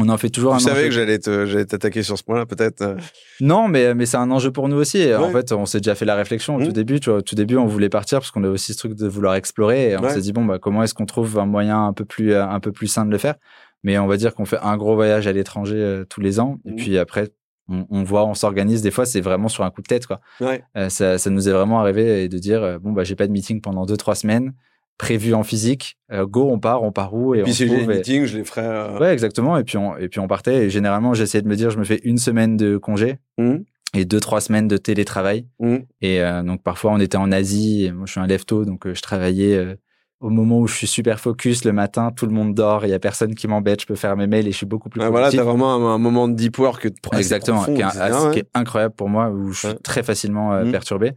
on en fait toujours Tu un savais enjeu. que j'allais te- t'attaquer sur ce point-là, peut-être. euh. Non, mais, mais c'est un enjeu pour nous aussi. En fait, on s'est déjà fait la réflexion au Mhm. tout début. Tu vois, au tout début, on voulait partir parce qu'on a aussi ce truc de vouloir explorer. Et on Ouais. s'est dit, bon, bah, comment est-ce qu'on trouve un moyen un peu plus, euh, un peu plus sain de le faire? Mais on va dire qu'on fait un gros voyage à l'étranger euh, tous les ans. Et Mhm. puis après, on, on voit, on s'organise. Des fois, c'est vraiment sur un coup de tête. Quoi. Ouais. Euh, ça, ça nous est vraiment arrivé de dire, bon, bah, j'ai pas de meeting pendant deux, trois semaines, prévu en physique. Euh, go, on part, on part où et Puis on si j'ai des et- meetings, je les ferai. euh, Ouais, exactement. Et puis on, et puis on partait. Et généralement, j'essayais de me dire, je me fais une semaine de congé Mhm. et deux, trois semaines de télétravail. Mhm. Et euh, donc parfois, on était en Asie. Et moi, je suis un lefto, donc euh, je travaillais au moment où je suis super focus le matin, tout le monde dort, il y a personne qui m'embête, je peux faire mes mails et je suis beaucoup plus Ah, voilà, t'as vraiment un, un moment de deep work assez Exactement, profond, qui, est, etc., assez- ouais. qui est incroyable pour moi, où je suis Ouais. très facilement euh, Mhm. perturbé.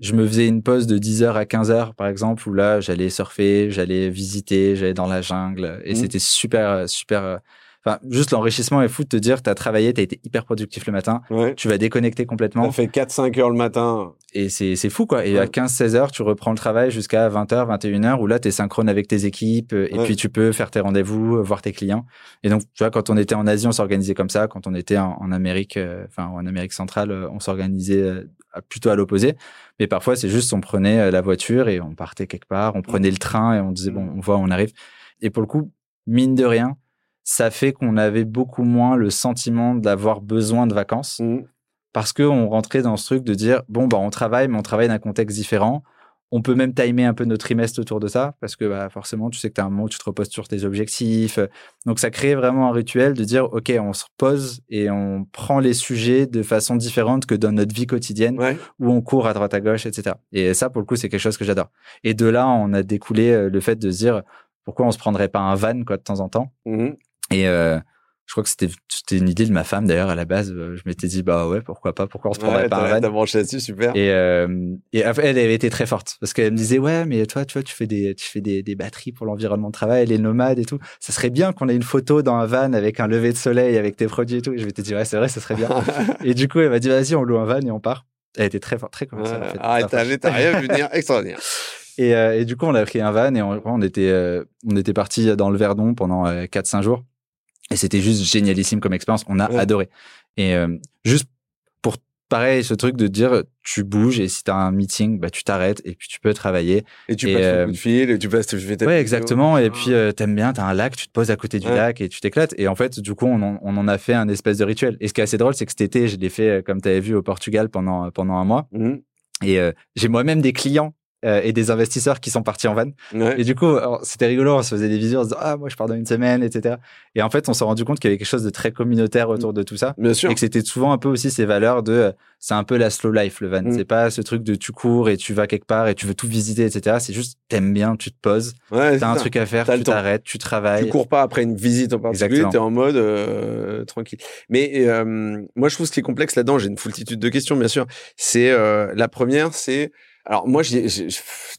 Je me faisais une pause de 10h à 15h, par exemple, où là, j'allais surfer, j'allais visiter, j'allais dans la jungle. Et Mhm. c'était super, super. Enfin, juste l'enrichissement est fou de te dire, t'as travaillé, t'as été hyper productif le matin, Ouais. tu vas déconnecter complètement. Ça fait 4-5 heures le matin. Et c'est c'est fou, quoi. Et à Ouais. 15-16 heures, tu reprends le travail jusqu'à 20h, 21h, où là, tu es synchrone avec tes équipes, et Ouais. puis tu peux faire tes rendez-vous, euh, voir tes clients. Et donc, tu vois, quand on était en Asie, on s'organisait comme ça. Quand on était en, en Amérique, euh, enfin, en Amérique centrale, euh, on s'organisait euh, plutôt à l'opposé. Mais parfois, c'est juste, on prenait la voiture et on partait quelque part, on prenait le train et on disait, bon, on voit, on arrive. Et pour le coup, mine de rien, ça fait qu'on avait beaucoup moins le sentiment d'avoir besoin de vacances Mhm. parce qu'on rentrait dans ce truc de dire bon bah on travaille mais on travaille dans un contexte différent on peut même timer un peu nos trimestres autour de ça parce que bah, forcément tu sais que tu as un moment où tu te reposes sur tes objectifs donc ça crée vraiment un rituel de dire ok on se repose et on prend les sujets de façon différente que dans notre vie quotidienne Ouais. où on court à droite à gauche etc et ça pour le coup c'est quelque chose que j'adore et de là on a découlé euh, le fait de se dire pourquoi on se prendrait pas un van quoi de temps en temps Mhm. Et euh, je crois que c'était c'était une idée de ma femme d'ailleurs à la base. Euh, Je m'étais dit bah ouais pourquoi pas pourquoi on se prendrait Ouais, pas un van. branché là-dessus, super. Et, euh, et après, elle avait été très forte parce qu'elle me disait ouais mais toi tu vois tu fais des tu fais des, des batteries pour l'environnement de travail les nomades et tout ça serait bien qu'on ait une photo dans un van avec un lever de soleil avec tes produits et tout et je m'étais dit ouais c'est vrai ça serait bien et du coup elle m'a dit vas-y on loue un van et on part elle était très forte très commerciale en fait. Ah, t'as rien vu venir, extraordinaire. Et, euh, et du coup, on a pris un van et on, on était, euh, on était parti dans le Verdon pendant euh, 4-5 jours. Et c'était juste génialissime comme expérience. On a Ouais. adoré. Et euh, juste pour pareil, ce truc de dire tu bouges et si tu as un meeting, bah, tu t'arrêtes et puis tu peux travailler. Et tu Et, passes euh, le coup de fil, et tu passes, tu fais Ouais, exactement. Et Ah. puis, euh, t'aimes bien, t'as un lac, tu te poses à côté du Ouais. lac et tu t'éclates. Et en fait, du coup, on en, on en a fait un espèce de rituel. Et ce qui est assez drôle, c'est que cet été, je l'ai fait, euh, comme tu avais vu, au Portugal pendant, pendant un mois. Mhm. Et euh, j'ai moi-même des clients euh, et des investisseurs qui sont partis en van. Ouais. Et du coup, c'était rigolo, on se faisait des visios, on se disait, ah, moi, je pars dans une semaine, etc. Et en fait, on s'est rendu compte qu'il y avait quelque chose de très communautaire autour de tout ça. Bien sûr. Et que c'était souvent un peu aussi ces valeurs de, euh, c'est un peu la slow life, le van. Mm. C'est pas ce truc de tu cours et tu vas quelque part et tu veux tout visiter, etc. C'est juste, t'aimes bien, tu te poses, Ouais, t'as un ça. truc à faire, tu t'arrêtes, tu travailles. Tu cours pas après une visite en particulier, Exactement. t'es en mode euh, tranquille. Mais euh, moi, je trouve ce qui est complexe là-dedans, j'ai une foultitude de questions, bien sûr. C'est euh, la première, c'est alors moi, j'ai- j'ai-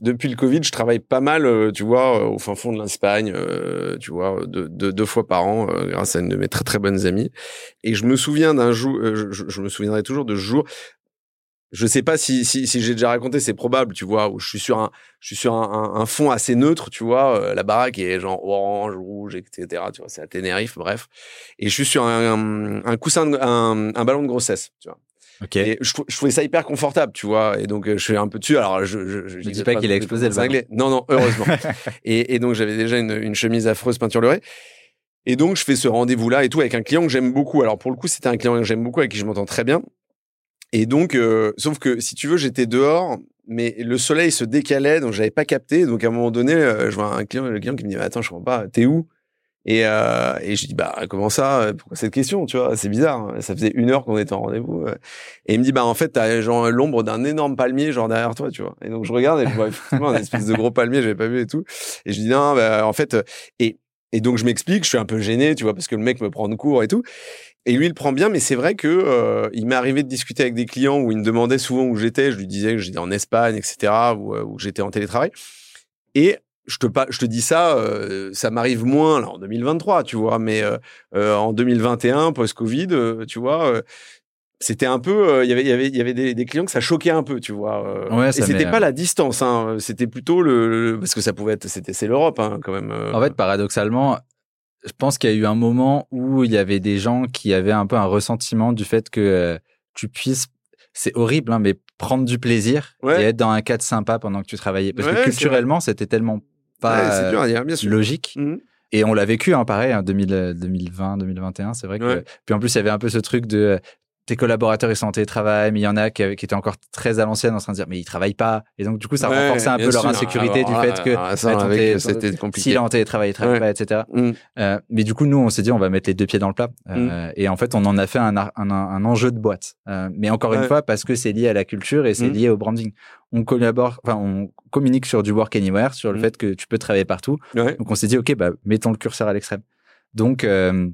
depuis le Covid, je travaille pas mal, euh, tu vois, euh, au fin fond de l'Espagne, euh, tu vois, deux, deux, fois par an, grâce à une de mes très très bonnes amies. Et je me souviens d'un jour, je, me souviendrai toujours de ce jour. Je sais pas si, si, si j'ai déjà raconté, c'est probable, tu vois, où je suis sur un, je suis sur un, fond assez neutre, tu vois, la baraque est genre orange, rouge, etc. Tu vois, c'est à Tenerife, bref. Et je suis sur un, coussin, un ballon de grossesse, tu vois. Ok. Et je, trou- je trouvais ça hyper confortable, tu vois. Et donc, euh, je suis un peu dessus. Alors, je, je, je, dis pas qu'il a explosé, le ballon. Non, non, heureusement. et, et donc, j'avais déjà une, une chemise affreuse peinturlurée. Et donc, je fais ce rendez-vous-là et tout avec un client que j'aime beaucoup. Alors, pour le coup, c'était un client que j'aime beaucoup, avec qui je m'entends très bien. Et donc, euh, sauf que si tu veux, j'étais dehors, mais le soleil se décalait, donc j'avais pas capté. Donc, à un moment donné, euh, je vois un client, le client qui me dit, attends, je comprends pas, t'es où? Et, euh, et je dis, bah, comment ça? Pourquoi cette question? Tu vois, c'est bizarre. hein. Ça faisait une heure qu'on était en rendez-vous. euh. Et il me dit, bah, en fait, t'as genre l'ombre d'un énorme palmier, genre derrière toi, tu vois. Et donc, je regarde et je vois effectivement un espèce de gros palmier, j'avais pas vu et tout. Et je dis, non, bah, en fait, euh, et, et donc, je m'explique, je suis un peu gêné, tu vois, parce que le mec me prend de court et tout. Et lui, il prend bien, mais c'est vrai que euh, il m'est arrivé de discuter avec des clients où il me demandait souvent où j'étais. Je lui disais que j'étais en Espagne, etc., euh, où j'étais en télétravail. Et je te, je te dis ça, euh, ça m'arrive moins là, en 2023, tu vois, mais euh, euh, en 2021, post-Covid, tu vois, c'était un peu, il y avait, y avait, y avait des, des clients que ça choquait un peu, tu vois. Ouais, et c'était pas la distance, hein, c'était plutôt le, le- parce que ça pouvait être, c'était, c'est l'Europe, hein, quand même. En fait, paradoxalement, je pense qu'il y a eu un moment où il y avait des gens qui avaient un peu un ressentiment du fait que tu puisses, c'est horrible, hein, mais prendre du plaisir Ouais. et être dans un cadre sympa pendant que tu travaillais. Parce Ouais, que culturellement, c'était tellement pas dur euh, à dire, bien sûr. logique. Mhm. Et on l'a vécu, hein, pareil, hein, 2000, euh, 2020, 2021, c'est vrai que. Ouais. Puis en plus, il y avait un peu ce truc de. tes collaborateurs ils sont en télétravail, mais il y en a qui, qui étaient encore très à l'ancienne en train de dire mais ils travaillent pas. Et donc du coup ça Ouais, renforçait un peu leur insécurité du Alors, fait que c'était compliqué. s'il est en télétravail, il travaille Ouais. pas, etc. Mm. Euh, mais du coup, nous, on s'est dit, on va mettre les deux pieds dans le plat. Euh, Et en fait, on en a fait un, un, un enjeu de boîte. Euh, mais encore une fois, parce que c'est lié à la culture et c'est Mm. lié au branding. On collabore, enfin, on communique sur du work anywhere, sur le Mm. fait que tu peux travailler partout. Ouais. Donc, on s'est dit, OK, bah, mettons le curseur à l'extrême. Donc, euh,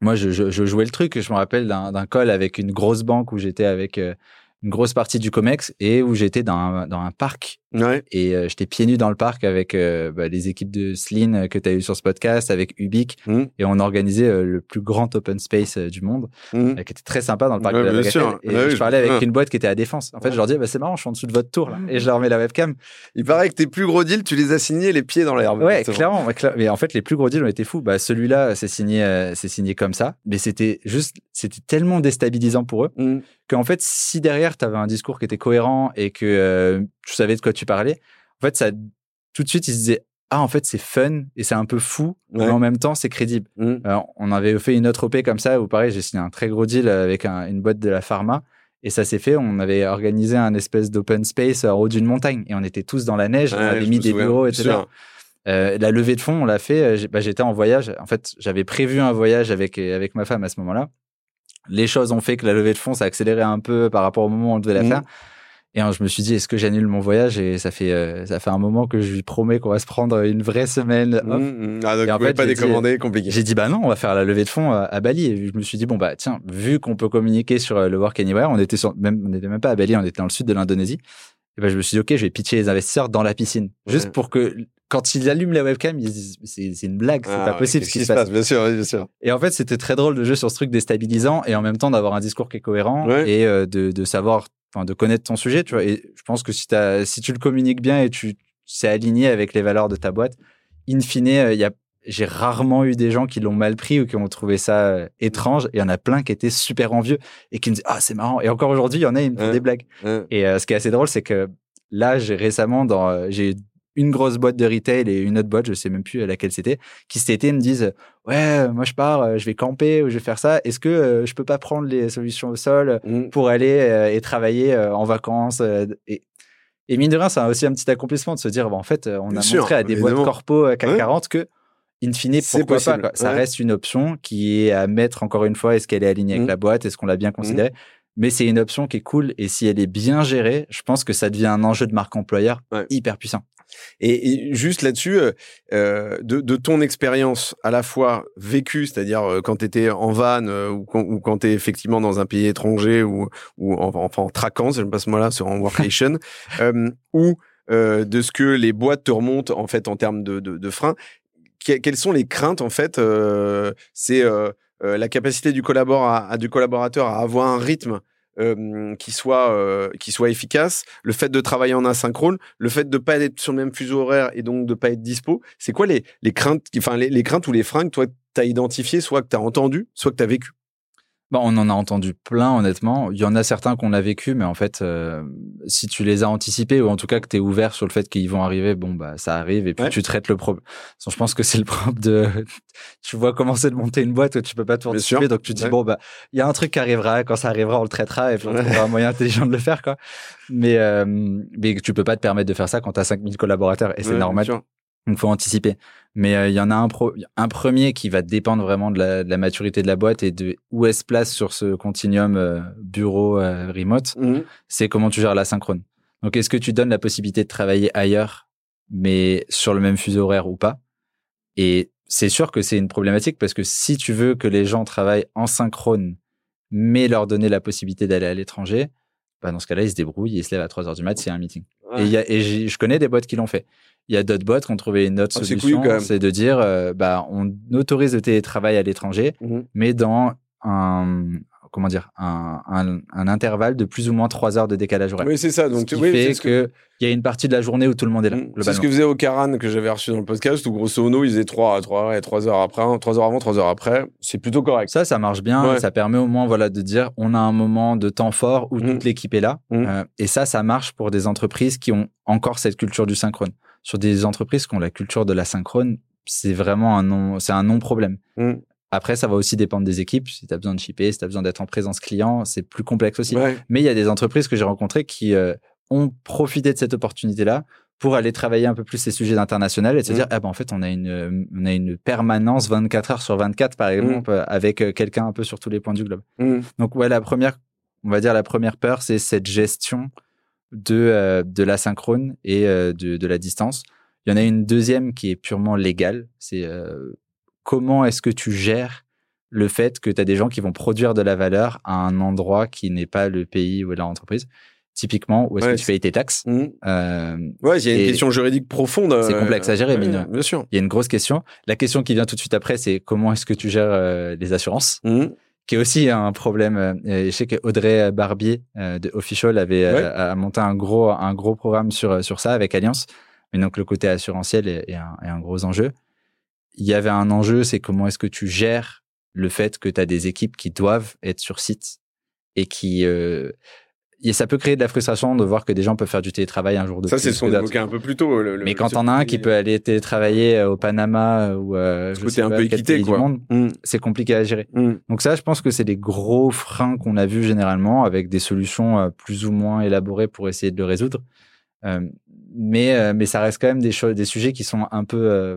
moi, je, je, je jouais le truc. Je me rappelle d'un call avec une grosse banque où j'étais avec euh, une grosse partie du COMEX et où j'étais dans dans un parc Ouais. et euh, j'étais pieds nus dans le parc avec euh, bah, les équipes de Sleen euh, que tu as eu sur ce podcast, avec Ubik, Mm. et on organisait euh, le plus grand open space euh, du monde, Mm. euh, qui était très sympa dans le parc Ouais, de la bien Bagatelle. sûr. Et Ouais, je parlais avec une boîte qui était à Défense. En fait, je leur disais, bah, c'est marrant, je suis en dessous de votre tour, là. Et je leur mets la webcam. Il paraît que tes plus gros deals, tu les as signés les pieds dans l'herbe. Ouais, clairement. Mais en fait, les plus gros deals ont été fous. Bah, celui-là, c'est signé, c'est signé comme ça. Mais c'était juste, c'était tellement déstabilisant pour eux Mm. qu'en fait, si derrière, tu avais un discours qui était cohérent et que euh, tu savais de quoi tu parlais, en fait, ça, tout de suite, ils se disaient, ah, en fait, c'est fun et c'est un peu fou, Ouais. mais en même temps, c'est crédible. Mm. Alors, on avait fait une autre OP comme ça où, pareil, j'ai signé un très gros deal avec un- une boîte de la pharma. Et ça s'est fait, on avait organisé un espèce d'open space en haut d'une montagne. Et on était tous dans la neige, on avait mis des souviens, bureaux, etc. Euh, la levée de fonds, on l'a fait. euh, bah, J'étais en voyage. En fait, j'avais prévu un voyage avec, avec ma femme à ce moment-là. Les choses ont fait que la levée de fonds, ça a accéléré un peu par rapport au moment où on devait la Mhm. faire. Et hein, je me suis dit, est-ce que j'annule mon voyage? Et ça fait, euh, ça fait un moment que je lui promets qu'on va se prendre une vraie semaine off. Mm, mm. Ah, donc Et en vous pouvez fait, pas j'ai dit- décommander, compliqué. J'ai dit bah non, on va faire la levée de fonds à, à Bali. Et je me suis dit bon bah tiens, vu qu'on peut communiquer sur euh, le Work Anywhere, on était sur, même, on n'était même pas à Bali, on était dans le sud de l'Indonésie. Et ben je me suis dit ok, je vais pitcher les investisseurs dans la piscine, juste pour que quand ils allument la webcam, ils se disent c'est c'est une blague, c'est Ah, pas ouais, possible ce qui se passe. Bien sûr, bien sûr. Et en fait, c'était très drôle de jouer sur ce truc déstabilisant et en même temps d'avoir un discours qui est cohérent Ouais. et euh, de, de savoir, enfin, de connaître ton sujet, tu vois. Et je pense que si, t'as- si tu le communiques bien et tu c'est aligné avec les valeurs de ta boîte, in fine, euh, il y a, j'ai rarement eu des gens qui l'ont mal pris ou qui ont trouvé ça euh, étrange. Il y en a plein qui étaient super envieux et qui me disaient, ah, c'est marrant. Et encore aujourd'hui, il y en a, ils me font des blagues. Et euh, ce qui est assez drôle, c'est que là, j'ai récemment, dans, j'ai une grosse boîte de retail et une autre boîte, je sais même plus laquelle c'était, qui cet été me disent ouais, euh, moi je pars, euh, je vais camper ou je vais faire ça. Est-ce que euh, je peux pas prendre les solutions au sol Mm. pour aller euh, et travailler euh, en vacances euh, et, et mine de rien, c'est aussi un petit accomplissement de se dire, bah, en fait, euh, on Bien a sûr, montré à des boîtes corpo euh, CAC Ouais. 40 que, in fine, pourquoi possible, pas quoi. Ça ouais. reste une option qui est à mettre encore une fois. Est-ce qu'elle est alignée avec Mhm. la boîte Est-ce qu'on l'a bien considérée Mais c'est une option qui est cool et si elle est bien gérée, je pense que ça devient un enjeu de marque employeur Ouais. hyper puissant. Et, et juste là-dessus, euh, euh, de, de ton expérience à la fois vécue, c'est-à-dire euh, quand tu étais en van ou quand, ou quand tu es effectivement dans un pays étranger ou, ou en, enfin en traquant, si j'aime pas ce mot-là, c'est en workation, euh, ou euh, de ce que les boîtes te remontent en fait en termes de, de, de freins, que- quelles sont les craintes en fait C'est la capacité à- du collaborateur à avoir un rythme euh, qui soit euh, qui soit efficace, le fait de travailler en asynchrone, le fait de pas être sur le même fuseau horaire et donc de pas être dispo, c'est quoi les, les craintes, enfin les, les craintes ou les freins que toi t'as identifié, soit que t'as entendu, soit que t'as vécu. Bon, on en a entendu plein, honnêtement. Il y en a certains qu'on a vécu, mais en fait, euh, si tu les as anticipés ou en tout cas que tu es ouvert sur le fait qu'ils vont arriver, bon, bah, ça arrive et puis Ouais. tu traites le problème. Je pense que c'est le propre de. tu vois commencer de monter une boîte où tu peux pas tout anticiper, donc tu dis, Ouais. bon, bah, il y a un truc qui arrivera, quand ça arrivera, on le traitera et puis on Ouais. trouvera un moyen intelligent de le faire, quoi. Mais, euh, mais tu peux pas te permettre de faire ça quand tu as 5000 collaborateurs et c'est normal. Donc, faut anticiper. Mais euh, il y en a un, pro- un premier qui va dépendre vraiment de la, de la maturité de la boîte et de où elle se place sur ce continuum euh, bureau euh, remote. Mhm. C'est comment tu gères la synchrone. Donc, est-ce que tu donnes la possibilité de travailler ailleurs, mais sur le même fuseau horaire ou pas? Et c'est sûr que c'est une problématique parce que si tu veux que les gens travaillent en synchrone, mais leur donner la possibilité d'aller à l'étranger, bah dans ce cas-là, ils se débrouillent, ils se lèvent à 3 heures du mat, c'est un meeting. Et, il y a, et j'ai- je connais des boîtes qui l'ont fait. Il y a d'autres boîtes qui ont trouvé une autre Ah, solution, c'est de dire, euh, bah, on autorise le télétravail à l'étranger, Mhm. mais dans un, comment dire, un, un, un intervalle de plus ou moins trois heures de décalage horaire. Oui, c'est ça. Ce Donc, qui oui, fait ce que, que il y a une partie de la journée où tout le monde est là, Mhm. c'est ce que faisait Ocaran que j'avais reçu dans le podcast où grosso modo ils faisaient 3 3 et 3 heures après, 3 heures avant, 3 heures après, c'est plutôt correct. Ça, ça marche bien. Ouais. Ça permet au moins voilà, de dire on a un moment de temps fort où Mhm. toute l'équipe est là. Mhm. Euh, et ça, ça marche pour des entreprises qui ont encore cette culture du synchrone. Sur des entreprises qui ont la culture de la synchrone, c'est vraiment un non, c'est un non-problème. Mhm. Après, ça va aussi dépendre des équipes. Si tu as besoin de shipper, si tu as besoin d'être en présence client, c'est plus complexe aussi. Ouais. Mais il y a des entreprises que j'ai rencontrées qui euh, ont profité de cette opportunité-là pour aller travailler un peu plus ces sujets internationaux et se Mhm. dire, ah ben en fait, on a une, on a une permanence 24 heures sur 24, par exemple, euh, avec euh, quelqu'un un peu sur tous les points du globe. Mm. Donc, ouais, la première, on va dire la première peur, c'est cette gestion de, euh, de l'asynchrone et euh, de, de la distance. Il y en a une deuxième qui est purement légale. C'est euh, comment est-ce que tu gères le fait que tu as des gens qui vont produire de la valeur à un endroit qui n'est pas le pays est leur entreprise? Typiquement, où est-ce Ouais, que tu payes tes taxes? Mm. Euh, Ouais, il y a une question juridique profonde. c'est euh, complexe à gérer, mine. Bien sûr. Il y a une grosse question. La question qui vient tout de suite après, c'est comment est-ce que tu gères euh, les assurances? Mm. qui est aussi un problème. je sais que Audrey Barbier de Official avait Ouais. a, a monté un gros un gros programme sur sur ça avec Alliance. Mais donc le côté assurantiel est, est un, est un gros enjeu. Il y avait un enjeu, c'est comment est-ce que tu gères le fait que tu as des équipes qui doivent être sur site et qui euh, et ça peut créer de la frustration de voir que des gens peuvent faire du télétravail un jour de Ça, plus c'est ce qu'on évoquait un peu plus tôt. le- le- Mais quand t'en as un qui peut aller télétravailler euh, au Panama ou euh, je sais un pas peu équité, du quoi. monde, Mm. c'est compliqué à gérer. Mm. Donc ça, je pense que c'est des gros freins qu'on a vus généralement avec des solutions euh, plus ou moins élaborées pour essayer de le résoudre. Euh, mais, euh, mais ça reste quand même des, choses, des sujets qui sont un peu euh,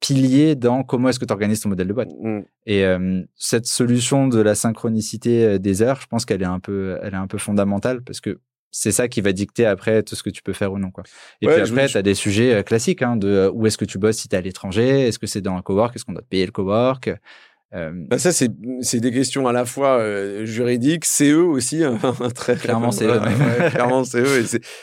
piliers dans comment est-ce que tu organises ton modèle de boîte. Mm. Et euh, cette solution de la synchronicité euh, des heures, je pense qu'elle est un peu, elle est un peu fondamentale parce que c'est ça qui va dicter après tout ce que tu peux faire ou non. Quoi. Et Ouais, puis après, tu as des sujets euh, classiques hein, de où est-ce que tu bosses si tu es à l'étranger, est-ce que c'est dans un cowork, est-ce qu'on doit te payer le cowork. Bah, ça, c'est c'est des questions à la fois euh, juridiques, CE aussi, hein, très Clairement, CE, Ouais, ouais. clairement c'est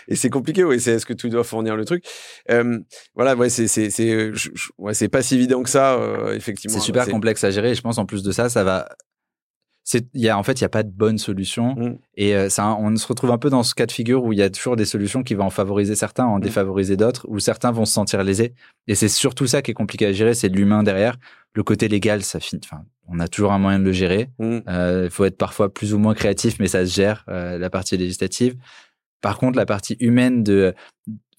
et c'est compliqué. Ouais, c'est est-ce que tu dois fournir le truc? Euh, Voilà, ouais, c'est c'est c'est ouais, c'est pas si évident que ça, euh, effectivement. c'est super complexe à gérer. Et je pense en plus de ça, ça va. C'est, il y a en fait, il y a pas de bonne solution. Mm. Et ça, on se retrouve un peu dans ce cas de figure où il y a toujours des solutions qui vont en favoriser certains, en Mm. défavoriser d'autres, où certains vont se sentir lésés. Et c'est surtout ça qui est compliqué à gérer, c'est l'humain derrière. Le côté légal, ça finit. Enfin, on a toujours un moyen de le gérer. Mm. Euh, Il faut être parfois plus ou moins créatif, mais ça se gère, euh, la partie législative. Par contre, la partie humaine de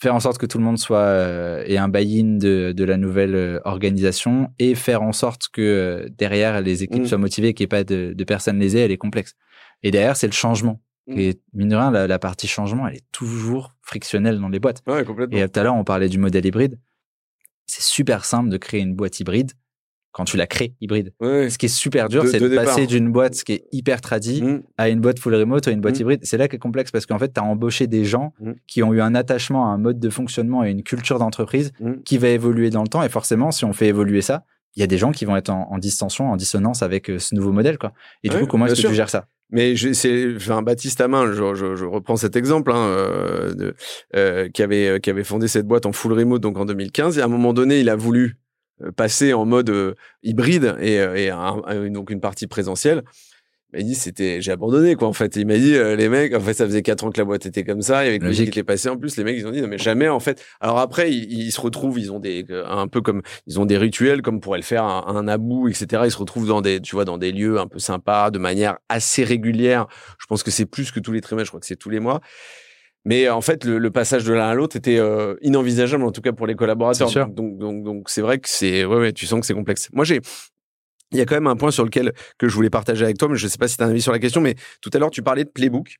faire en sorte que tout le monde soit euh, ait un buy-in de, de la nouvelle euh, organisation et faire en sorte que euh, derrière les équipes Mm. soient motivées, qu'il n'y ait pas de, de personnes lésées, elle est complexe. Et derrière, c'est le changement. Mm. Et mine de rien, la, la partie changement, elle est toujours frictionnelle dans les boîtes. Ouais, complètement. Et tout à l'heure, on parlait du modèle hybride. C'est super simple de créer une boîte hybride quand tu la crées hybride. Ouais. Ce qui est super dur, c'est de de, passer d'une boîte qui est hyper tradie Mm. à une boîte full remote ou à une boîte Mm. hybride. C'est là qui est complexe parce qu'en fait, tu as embauché des gens Mm. qui ont eu un attachement à un mode de fonctionnement et une culture d'entreprise qui va évoluer dans le temps. Et forcément, si on fait évoluer ça, il y a des gens qui vont être en, en distension, en dissonance avec euh, ce nouveau modèle. Quoi. Et du Ouais, coup, comment est-ce que sûr. tu gères ça? Mais c'est enfin, Baptiste Amin, je, je, je reprends cet exemple, hein, euh, de, euh, qui avait qui avait fondé cette boîte en full remote donc en 2015. Et à un moment donné, il a voulu passer en mode euh, hybride et, euh, et un- un- donc une partie présentielle. Il m'a dit c'était j'ai abandonné quoi en fait. Il m'a dit euh, les mecs en fait ça faisait quatre ans que la boîte était comme ça et avec le Logique. qui était passé en plus les mecs ils ont dit non mais jamais en fait. Alors après ils, ils se retrouvent ils ont des euh, un peu comme ils ont des rituels comme pourrait le faire un, un abou etc. Ils se retrouvent dans des tu vois dans des lieux un peu sympas de manière assez régulière. Je pense que c'est plus que tous les trimestres. Je crois que c'est tous les mois. Mais en fait, le, le passage de l'un à l'autre était euh, inenvisageable, en tout cas pour les collaborateurs. C'est sûr. Donc, donc, donc, c'est vrai que c'est, ouais, ouais, tu sens que c'est complexe. Moi, j'ai, il y a quand même un point sur lequel que je voulais partager avec toi, mais je sais pas si tu as un avis sur la question. Mais tout à l'heure, tu parlais de playbook.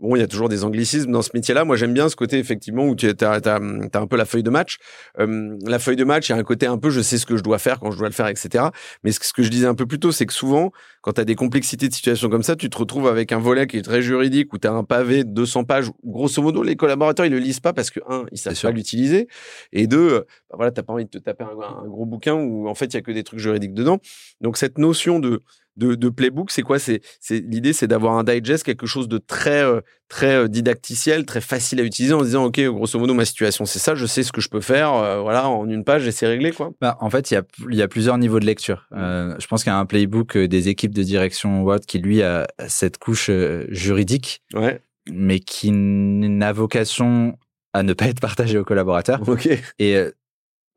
Bon, il y a toujours des anglicismes dans ce métier-là. Moi, j'aime bien ce côté, effectivement, où tu as, as, un peu la feuille de match. Euh, la feuille de match, il y a un côté un peu, je sais ce que je dois faire quand je dois le faire, etc. Mais ce, ce que je disais un peu plus tôt, c'est que souvent, quand tu as des complexités de situations comme ça, tu te retrouves avec un volet qui est très juridique, où tu as un pavé de 200 pages. Où, grosso modo, les collaborateurs, ils le lisent pas parce que, un, ils savent pas l'utiliser. Et deux, bah voilà, t'as pas envie de te taper un, un gros bouquin où, en fait, il y a que des trucs juridiques dedans. Donc, cette notion de de, de playbook, c'est quoi? C'est l'idée, c'est d'avoir un digest, quelque chose de très euh, très euh, didacticiel, très facile à utiliser, en disant ok, grosso modo, ma situation c'est ça, je sais ce que je peux faire, euh, voilà, en une page et c'est réglé quoi. Bah, en fait, il y a, il y a plusieurs niveaux de lecture. Mm. Euh, je pense qu'il y a un playbook des équipes de direction Watt qui, lui, a cette couche juridique, Ouais. mais qui n'a vocation à ne pas être partagé aux collaborateurs. Ok. Et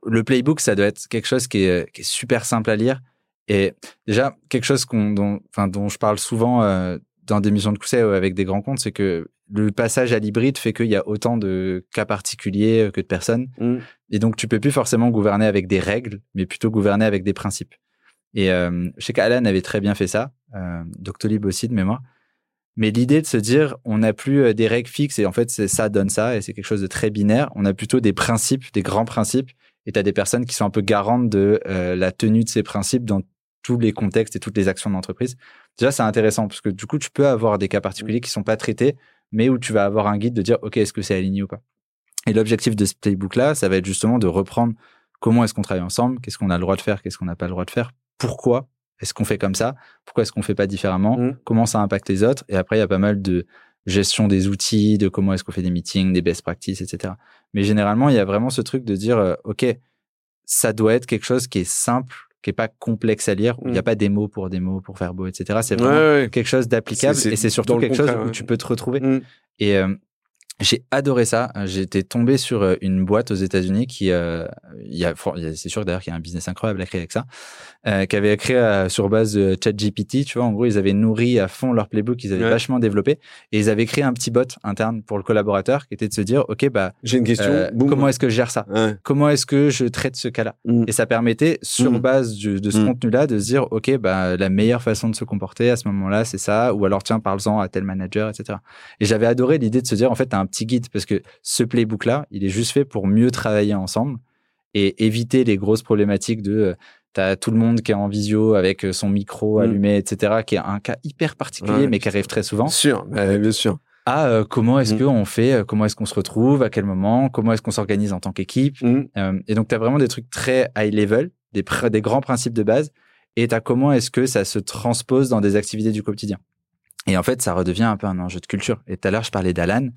le playbook, ça doit être quelque chose qui est, qui est super simple à lire. Et déjà, quelque chose qu'on, dont, enfin, dont je parle souvent euh, dans des missions de conseil avec des grands comptes, c'est que le passage à l'hybride fait qu'il y a autant de cas particuliers euh, que de personnes. Mm. Et donc, tu peux plus forcément gouverner avec des règles, mais plutôt gouverner avec des principes. Et euh, je sais qu'Alan avait très bien fait ça, euh, Doctolib aussi de mémoire. Mais l'idée de se dire, on n'a plus des règles fixes et en fait, c'est ça donne ça et c'est quelque chose de très binaire. On a plutôt des principes, des grands principes. Et tu as des personnes qui sont un peu garantes de euh, la tenue de ces principes dans tous les contextes et toutes les actions d'entreprise. Déjà, c'est intéressant parce que du coup, tu peux avoir des cas particuliers qui sont pas traités, mais où tu vas avoir un guide de dire, OK, est-ce que c'est aligné ou pas? Et l'objectif de ce playbook-là, ça va être justement de reprendre comment est-ce qu'on travaille ensemble, qu'est-ce qu'on a le droit de faire, qu'est-ce qu'on n'a pas le droit de faire, pourquoi est-ce qu'on fait comme ça Pourquoi est-ce qu'on fait pas différemment Mm. Comment ça impacte les autres Et après, il y a pas mal de gestion des outils, de comment est-ce qu'on fait des meetings, des best practices, etc. Mais généralement, il y a vraiment ce truc de dire, euh, OK, ça doit être quelque chose qui est simple, qui est pas complexe à lire, où il n'y a Mm. pas des mots pour des mots, pour faire beau, etc. C'est vraiment ouais. quelque chose d'applicable et c'est surtout quelque chose où tu peux te retrouver. Mm. Et euh, j'ai adoré ça. Été tombé sur euh, une boîte aux États-Unis qui, euh, y a, c'est sûr d'ailleurs qu'il y a un business incroyable à créer avec ça, euh, qui avait créé euh, sur base de ChatGPT. Tu vois, en gros, ils avaient nourri à fond leur playbook, ils avaient Ouais. vachement développé, et ils avaient créé un petit bot interne pour le collaborateur qui était de se dire, ok, bah, J'ai une question. euh, comment est-ce que je gère ça? Ouais. Comment est-ce que je traite ce cas-là? Mm. Et ça permettait, sur Mm. base du- de ce Mm. contenu-là, de se dire, OK, bah, la meilleure façon de se comporter à ce moment-là, c'est ça. Ou alors, tiens, parle-en à tel manager, etc. Et j'avais adoré l'idée de se dire, en fait, as un petit guide parce que ce playbook-là, il est juste fait pour mieux travailler ensemble et éviter les grosses problématiques de, euh, t'as tout le monde qui est en visio avec euh, son micro Mm. allumé, etc., qui est un cas hyper particulier, Ouais. mais qui arrive très souvent sûr, bah, bien sûr. à euh, comment est-ce Mm. qu'on fait, euh, comment est-ce qu'on se retrouve, à quel moment, comment est-ce qu'on s'organise en tant qu'équipe. Mm. Et donc, tu as vraiment des trucs très high level, des, pr- des grands principes de base, et tu as comment est-ce que ça se transpose dans des activités du quotidien. Et en fait, ça redevient un peu un enjeu de culture. Et tout à l'heure, je parlais d'Alan.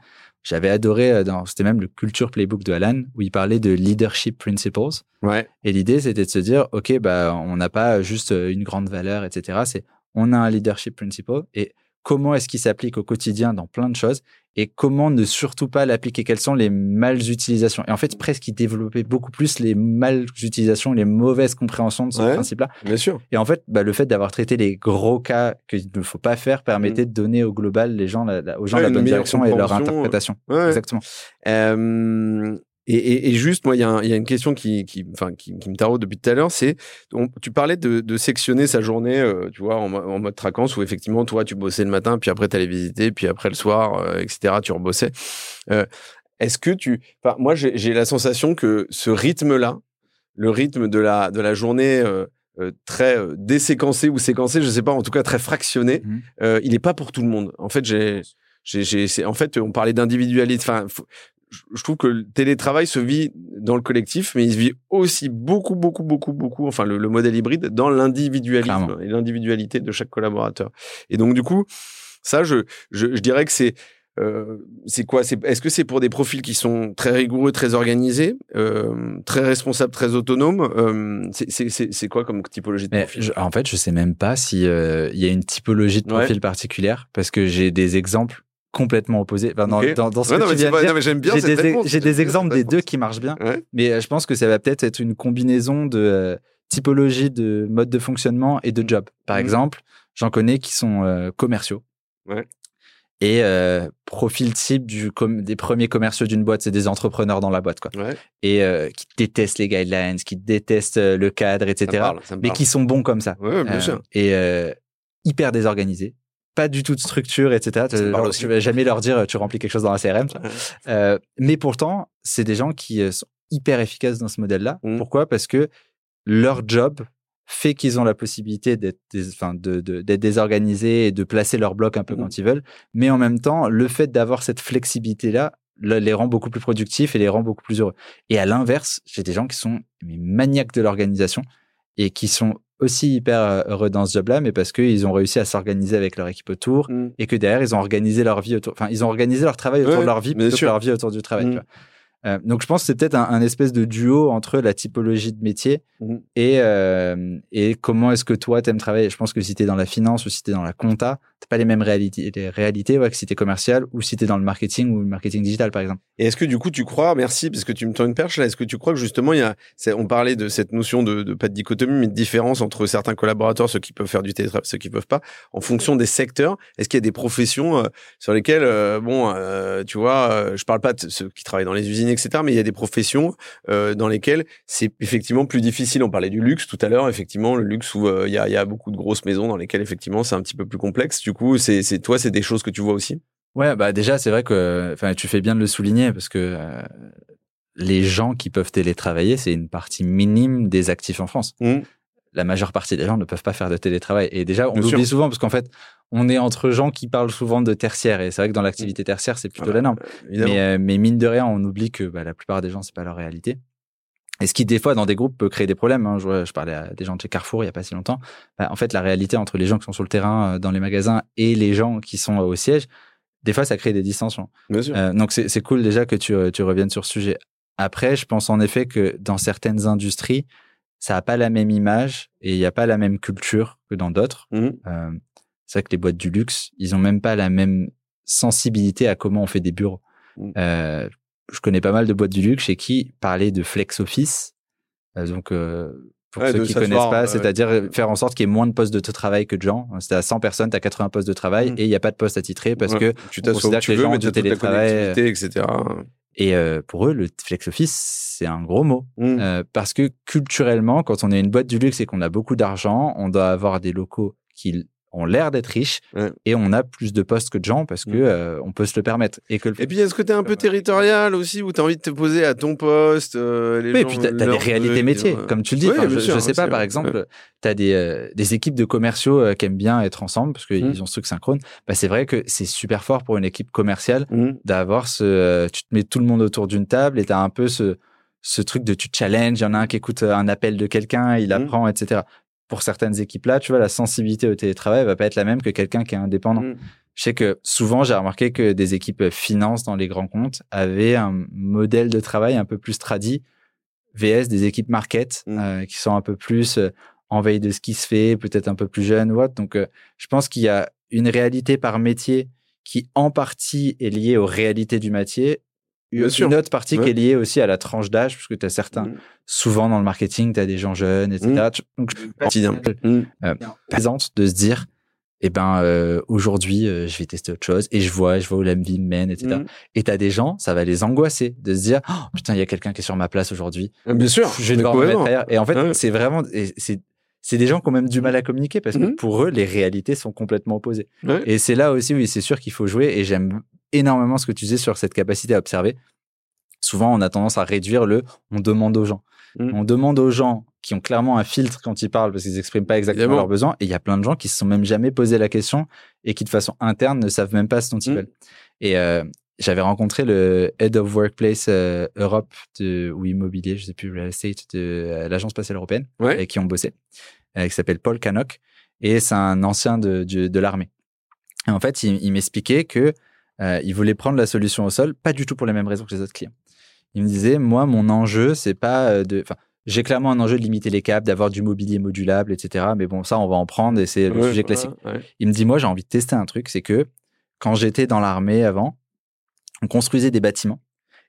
J'avais adoré, euh, dans, c'était même le culture playbook de Alan, où il parlait de leadership principles. Ouais. Et l'idée, c'était de se dire, OK, bah, on n'a pas juste euh, une grande valeur, etc. C'est, on a un leadership principle et comment est-ce qu'il s'applique au quotidien dans plein de choses et comment ne surtout pas l'appliquer, quelles sont les mal utilisations. Et en fait, presque, il développait beaucoup plus les mal utilisations, les mauvaises compréhensions de ce Ouais. principe-là. Bien sûr. Et en fait, bah, le fait d'avoir traité les gros cas qu'il ne faut pas faire permettait de donner au global les gens, la- la- aux gens. Ouais, la bonne direction et leur interprétation. Ouais. Exactement. Euh, et, et, et juste, moi, il y, a y une question qui, qui, enfin, qui, qui me taraude depuis tout à l'heure, c'est, tu parlais de, de sectionner sa journée, euh, tu vois, en, mo- en mode traquance, où effectivement, toi, tu bossais le matin, puis après, tu allais visiter, puis après le soir, euh, etc., tu rebossais. Euh, Est-ce que tu, enfin, moi, j'ai la sensation que ce rythme-là, le rythme de la, de la journée euh, très euh, déséquencée ou séquencée, je sais pas, en tout cas très fractionnée, Mhm. euh, il est pas pour tout le monde. En fait, j'ai, en fait, on parlait d'individualité. Enfin, je- trouve que le télétravail se vit dans le collectif, mais il se vit aussi beaucoup, beaucoup, beaucoup, beaucoup. Enfin, le, le modèle hybride dans l'individualisme et l'individualité de chaque collaborateur. Et donc, du coup, ça, je, je, je dirais que c'est euh, c'est quoi? C'est est-ce que c'est pour des profils qui sont très rigoureux, très organisés, euh, très responsables, très autonomes? Euh, c'est- C'est c'est- c'est quoi comme typologie de profil? je- en fait, je sais même pas si euh, il y a une typologie de Ouais. profil particulière parce que j'ai des exemples complètement opposés. Enfin, dans, Ok. dans, dans ce Ouais, que non, tu viens de dire, non, mais j'aime bien j'ai des, réponse, j'ai j'aime des bien exemples des deux qui marchent bien, Ouais. mais euh, je pense que ça va peut-être être une combinaison de euh, typologie de mode de fonctionnement et de job. Par Mhm. exemple, j'en connais qui sont euh, commerciaux. Ouais. Et euh, profil type du com- des premiers commerciaux d'une boîte, c'est des entrepreneurs dans la boîte, quoi. Ouais, Et euh, qui détestent les guidelines, qui détestent le cadre, etc. parle, ça mais qui sont bons comme ça. Ouais, bien sûr. Et hyper désorganisés. Pas du tout de structure, etc. Genre, tu vas jamais leur dire tu remplis quelque chose dans la CRM. Euh, mais pourtant, c'est des gens qui euh, sont hyper efficaces dans ce modèle-là. Mm. Pourquoi? Parce que leur job fait qu'ils ont la possibilité d'être de, de- désorganisés et de placer leur bloc un peu Mm. quand ils veulent. Mais en même temps, le fait d'avoir cette flexibilité-là le- les rend beaucoup plus productifs et les rend beaucoup plus heureux. Et à l'inverse, j'ai des gens qui sont maniaques de l'organisation et qui sont aussi hyper euh, heureux dans ce job-là, mais parce qu'ils ont réussi à s'organiser avec leur équipe autour Mm. et que derrière, ils ont organisé leur vie autour, enfin, ils ont organisé leur travail autour Ouais, de leur vie plutôt que leur vie autour du travail. Mm. tu vois. Euh, donc, je pense que c'est peut-être un, un espèce de duo entre la typologie de métier Mm. et, euh, et comment est-ce que toi, t'aimes travailler? Je pense que si t'es dans la finance ou si t'es dans la compta, t'as pas les mêmes réalités, les réalités ouais, que si t'es commercial ou si t'es dans le marketing ou le marketing digital, par exemple. Et est-ce que du coup, tu crois, merci, parce que tu me tends une perche là, est-ce que tu crois que justement, il y a, on parlait de cette notion de, pas de dichotomie, mais de différence entre certains collaborateurs, ceux qui peuvent faire du télétravail, ceux qui peuvent pas, en fonction des secteurs? Est-ce qu'il y a des professions euh, sur lesquelles, euh, bon, euh, tu vois, je parle pas de ceux qui travaillent dans les usines, etc., mais il y a des professions dans lesquelles c'est effectivement plus difficile. On parlait du luxe tout à l'heure, effectivement, le luxe où il y a, y, a, beaucoup de grosses maisons dans lesquelles effectivement c'est un petit peu plus complexe. Du coup, c'est toi, c'est des choses que tu vois aussi? Ouais, bah déjà, c'est vrai que enfin, tu fais bien de le souligner parce que euh, les gens qui peuvent télétravailler, c'est une partie minime des actifs en France. Mmh. La majeure partie des gens ne peuvent pas faire de télétravail. Et déjà, on l'oublie souvent parce qu'en fait, on est entre gens qui parlent souvent de tertiaire. Et c'est vrai que dans l'activité tertiaire, c'est plutôt la norme. Mais, euh, mais, mine de rien, on oublie que bah, la plupart des gens, c'est pas leur réalité. Et ce qui, des fois, dans des groupes, peut créer des problèmes. Hein. Je, je, parlais à des gens de chez Carrefour il n'y a pas si longtemps. Bah, en fait, la réalité entre les gens qui sont sur le terrain, euh, dans les magasins, et les gens qui sont au siège, des fois, ça crée des distensions. Euh, donc, c'est cool déjà que tu, tu, reviennes sur ce sujet. Après, je pense en effet que dans certaines industries, ça n'a pas la même image et il n'y a pas la même culture que dans d'autres. Mmh. Euh, c'est vrai que les boîtes du luxe, ils ont même pas la même sensibilité à comment on fait des bureaux. Mmh. Euh, je connais pas mal de boîtes du luxe chez qui parler de flex office. Euh, donc, euh, pour ceux qui connaissent pas, c'est-à-dire faire en sorte qu'il y ait moins de postes de travail que de gens. C'est à 100 personnes, tu as 80 postes de travail mmh. et il n'y a pas de poste à titrer parce que tu considères que les gens ont du télétravail, etc. Et euh, pour eux, le flex office, c'est un gros mot. Mmh. Euh, parce que culturellement, quand on est une boîte du luxe et qu'on a beaucoup d'argent, on doit avoir des locaux qui ont l'air d'être riches et on a plus de postes que de gens parce que mm. euh, on peut se le permettre. Et, que et puis il y a ce côté un peu territorial aussi où tu as envie de te poser à ton poste. Euh, les oui, et puis tu as, des réalités métiers, comme tu le dis. je, sais pas, par exemple, tu as des, euh, des équipes de commerciaux qui aiment bien être ensemble parce qu'ils mm. ont ce truc synchrone. Bah, c'est vrai que c'est super fort pour une équipe commerciale mm. d'avoir ce. tu te mets tout le monde autour d'une table et tu as un peu ce ce truc de tu challenges, il y en a un qui écoute un appel de quelqu'un, il apprend, etc pour certaines équipes-là, tu vois, la sensibilité au télétravail va pas être la même que quelqu'un qui est indépendant. Mm. Je sais que souvent, j'ai remarqué que des équipes finance dans les grands comptes avaient un modèle de travail un peu plus tradit, VS des équipes market, mm. euh, qui sont un peu plus euh, en veille de ce qui se fait, peut-être un peu plus jeunes ou autre. Donc, euh, je pense qu'il y a une réalité par métier qui, en partie, est liée aux réalités du métier une autre partie qui est liée aussi à la tranche d'âge, parce que tu as certains, mm. souvent dans le marketing, tu as des gens jeunes, etc. Mm. Donc, mm. euh, présente de se dire, eh ben, euh, aujourd'hui, euh, je vais tester autre chose, et je vois, je vois où la vie me mène, etc. Et tu as des gens, ça va les angoisser, de se dire, oh, putain, il y a quelqu'un qui est sur ma place aujourd'hui. Ah, bien sûr. Je vais devoir me mettre ailleurs. Et en fait, c'est vraiment, c'est c'est des gens qui ont même du mal à communiquer parce que pour eux, les réalités sont complètement opposées. Et c'est là aussi, oui, c'est sûr qu'il faut jouer. Et j'aime énormément ce que tu disais sur cette capacité à observer. Souvent, on a tendance à réduire le on demande aux gens. Mm. On demande aux gens qui ont clairement un filtre quand ils parlent parce qu'ils n'expriment pas exactement leurs besoins. Et il y a plein de gens qui se sont même jamais posé la question et qui, de façon interne, ne savent même pas ce dont ils mm. veulent. Et euh, j'avais rencontré le Head of Workplace euh, Europe de, ou Immobilier, je sais plus, Real Estate de euh, l'Agence spatiale européenne, et qui ont bossé, qui s'appelle Paul Cannock. Et c'est un ancien de, de, l'armée. Et en fait, il, il m'expliquait que euh, il voulait prendre la solution au sol, pas du tout pour les mêmes raisons que les autres clients. Il me disait, moi, mon enjeu, c'est pas euh, de. Enfin, j'ai clairement un enjeu de limiter les câbles, d'avoir du mobilier modulable, etc. Mais bon, ça, on va en prendre et c'est le sujet classique. Il me dit, moi, j'ai envie de tester un truc, c'est que quand j'étais dans l'armée avant, on construisait des bâtiments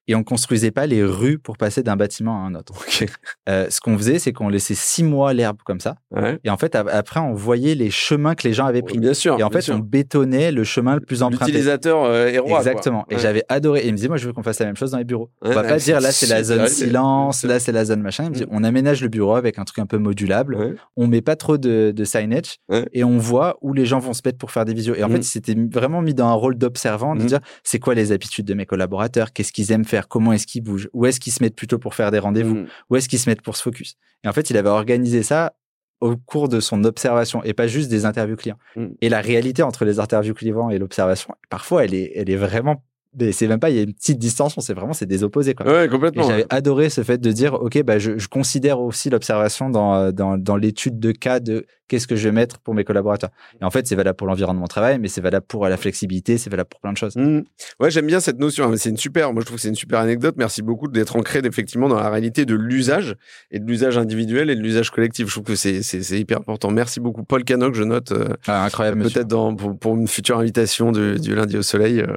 et on construisait pas les rues pour passer d'un bâtiment à un autre. Euh, ce qu'on faisait, c'est qu'on laissait six mois l'herbe comme ça. Et en fait, après, on voyait les chemins que les gens avaient pris. Bien sûr. Et en fait, on bétonnait le chemin le plus emprunté. L'utilisateur euh, est roi. Exactement. Et j'avais adoré. Et il me disait, moi, je veux qu'on fasse la même chose dans les bureaux. on va pas dire là, c'est la zone silence, là, c'est la zone machin. Il me dit, mm. on aménage le bureau avec un truc un peu modulable. On met pas trop de, de signage et on voit où les gens vont se mettre pour faire des visios. Et en mm. fait, il s'était vraiment mis dans un rôle d'observant, de mm. dire, c'est quoi les habitudes de mes collaborateurs, qu'est-ce qu'ils aiment faire, comment est-ce qu'ils où est-ce qu'ils se mettent plutôt pour faire des rendez-vous? Mm. Où est-ce qu'ils se mettent pour se focus? Et en fait, il avait organisé ça au cours de son observation et pas juste des interviews clients. Mm. Et la réalité entre les interviews clients et l'observation, parfois, elle est, elle est vraiment c'est même pas il y a une petite distance c'est vraiment c'est des opposés quoi. Ouais, complètement. J'avais adoré ce fait de dire ok bah je, je considère aussi l'observation dans, dans, dans l'étude de cas de qu'est-ce que je vais mettre pour mes collaborateurs. Et en fait, c'est valable pour l'environnement de travail, mais c'est valable pour la flexibilité, c'est valable pour plein de choses. Mmh. Ouais, j'aime bien cette notion. C'est une super, moi je trouve que c'est une super anecdote. Merci beaucoup d'être ancré effectivement dans la réalité de l'usage et de l'usage individuel et de l'usage collectif. Je trouve que c'est, c'est, hyper important. Merci beaucoup, Paul Canoc. Je note. Euh, ah, incroyable. Peut-être dans, pour, une future invitation du, du lundi au soleil. Euh,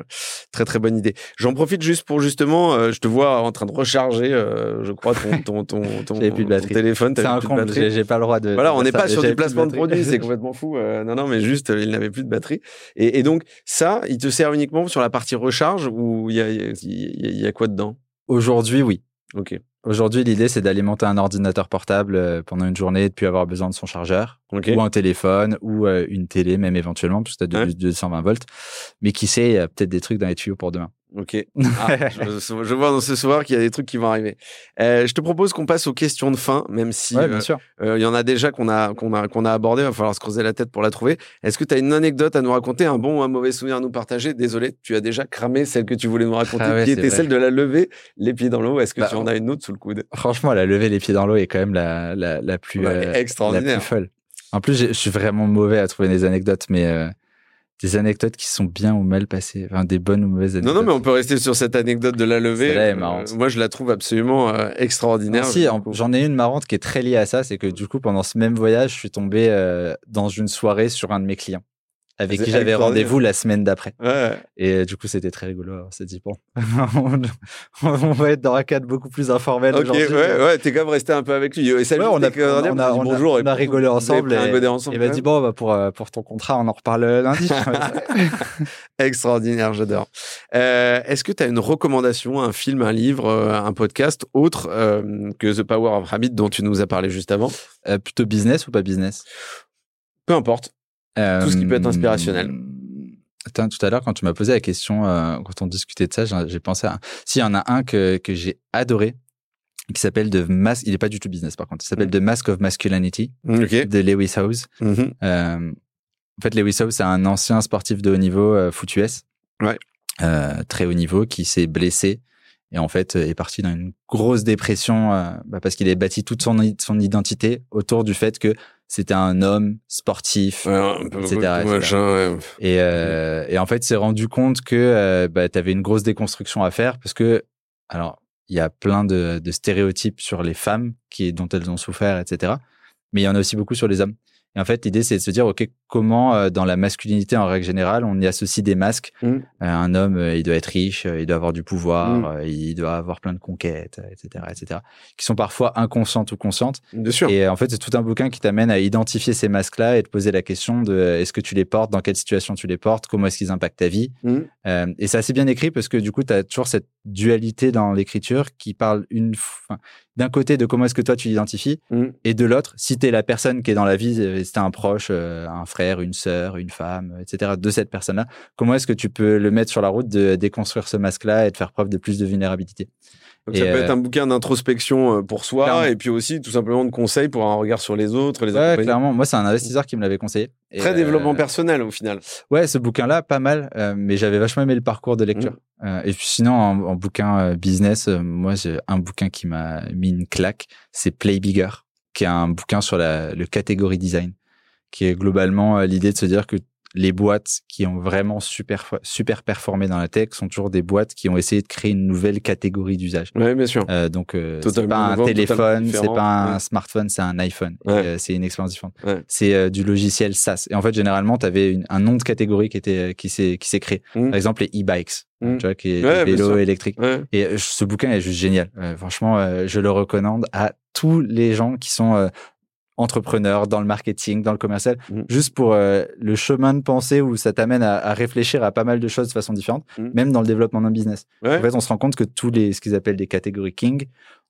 très très bonne idée. J'en profite juste pour justement, euh, je te vois en train de recharger, je crois, ton, ton, ton, ton, plus de téléphone. C'est un compte, j'ai pas le droit de. Voilà, on n'est pas sur du placement de produits, c'est complètement fou. non, non, mais juste, il n'avait plus de batterie. Et, et donc, ça, il te sert uniquement sur la partie recharge ou il y a, y, y a quoi dedans? Aujourd'hui, oui. Ok. Aujourd'hui, l'idée, c'est d'alimenter un ordinateur portable euh, pendant une journée et de puis avoir besoin de son chargeur, ou un téléphone, ou euh, une télé, même éventuellement, parce que tu as 220 volts. Mais qui sait, il y a peut-être des trucs dans les tuyaux pour demain. Ok. Ah, je, vois dans ce soir qu'il y a des trucs qui vont arriver. Euh, je te propose qu'on passe aux questions de fin, même si euh, euh, il y en a déjà qu'on a qu'on a qu'on a abordé. Il va falloir se creuser la tête pour la trouver. Est-ce que tu as une anecdote à nous raconter, un bon ou un mauvais souvenir à nous partager? Désolé, tu as déjà cramé celle que tu voulais nous raconter, ah qui était celle de la lever les pieds dans l'eau. Est-ce que bah, tu en as une autre sous le coude? Franchement, la lever les pieds dans l'eau est quand même la la, la plus extraordinaire, la plus folle. En plus, je suis vraiment mauvais à trouver des anecdotes, mais des anecdotes qui sont bien ou mal passées, enfin des bonnes ou mauvaises anecdotes. Non, non, mais on peut rester sur cette anecdote de la levée. Euh, moi, je la trouve absolument euh, extraordinaire. si, j'en ai une marrante qui est très liée à ça, c'est que du coup, pendant ce même voyage, je suis tombé euh, dans une soirée sur un de mes clients avec qui j'avais rendez-vous la semaine d'après. Ouais. Et euh, du coup, c'était très rigolo. On s'est dit, bon, on va être dans un cadre beaucoup plus informel Ok, aujourd'hui. ouais, ouais, t'es quand même resté un peu avec lui. Et salut, on, a, on, a, bonjour. On a rigolé ensemble. Et, ensemble, il m'a dit, bon, bah, pour, euh, pour ton contrat, on en reparle lundi. Extraordinaire, j'adore. Euh, Est-ce que tu as une recommandation, un film, un livre, un podcast autre que The Power of Habit dont tu nous as parlé juste avant? Plutôt business ou pas business? Peu importe. Tout ce qui peut être inspirationnel. Attends, tout à l'heure, quand tu m'as posé la question, euh, quand on discutait de ça, j'ai pensé à. Si, il y en a un que, que j'ai adoré, qui s'appelle The Mask. Il est pas du tout business, par contre. Il s'appelle mm. The Mask of Masculinity de Lewis House. Mm-hmm. euh, en fait, Lewis House, c'est un ancien sportif de haut niveau, euh. Ouais. Euh, très haut niveau, qui s'est blessé et en fait est parti dans une grosse dépression euh, bah, parce qu'il avait bâti toute son, son identité autour du fait que c'était un homme sportif, etc. et, euh, et, en fait, s'est rendu compte que euh, bah, tu avais une grosse déconstruction à faire parce que, alors, il y a plein de, de, stéréotypes sur les femmes qui, dont elles ont souffert, etc. Mais il y en a aussi beaucoup sur les hommes. Et en fait, l'idée, c'est de se dire, OK, comment, euh, dans la masculinité en règle générale, on y associe des masques? Mmh. Euh, un homme, euh, il doit être riche, il doit avoir du pouvoir, mmh. il doit avoir plein de conquêtes, etc., etc., qui sont parfois inconscientes ou conscientes. Bien sûr. Et en fait, c'est tout un bouquin qui t'amène à identifier ces masques-là et te poser la question de est-ce que tu les portes, dans quelle situation tu les portes, comment est-ce qu'ils impactent ta vie? Mmh. et c'est assez bien écrit parce que du coup, tu as toujours cette dualité dans l'écriture qui parle une, d'un côté de comment est-ce que toi tu l'identifies mm. et de l'autre si tu es la personne qui est dans la vie euh, si un proche euh, un frère une sœur une femme etc de cette personne là comment est-ce que tu peux le mettre sur la route de déconstruire ce masque là et de faire preuve de plus de vulnérabilité? Donc ça peut être euh, un bouquin d'introspection pour soi et puis aussi tout simplement de conseils pour un regard sur les autres. Les ouais, clairement. Moi, c'est un investisseur qui me l'avait conseillé. Très développement personnel au final. Ouais, ce bouquin-là, pas mal, mais j'avais vachement aimé le parcours de lecture. Mm. et puis sinon, en, bouquin business, moi, j'ai un bouquin qui m'a mis une claque, c'est Play Bigger, qui est un bouquin sur la, le catégorie design, qui est globalement l'idée de se dire que les boîtes qui ont vraiment super super performé dans la tech sont toujours des boîtes qui ont essayé de créer une nouvelle catégorie d'usage. Oui, bien sûr. Euh, donc euh, c'est pas un téléphone, c'est pas un smartphone, c'est un iPhone. Euh, c'est une expérience différente. C'est euh, du logiciel SaaS. Et en fait, généralement, tu avais un nom de catégorie qui était qui s'est qui s'est créé. Mmh. Par exemple, les e-bikes. Mmh. Tu vois, qui est vélo électrique. Et ce bouquin est juste génial. franchement, je le recommande à tous les gens qui sont entrepreneur, dans le marketing, dans le commercial, mmh. juste pour euh, le chemin de pensée où ça t'amène à, réfléchir à pas mal de choses de façon différente, mmh. même dans le développement d'un business. En fait, on se rend compte que tous les, ce qu'ils appellent des catégories King,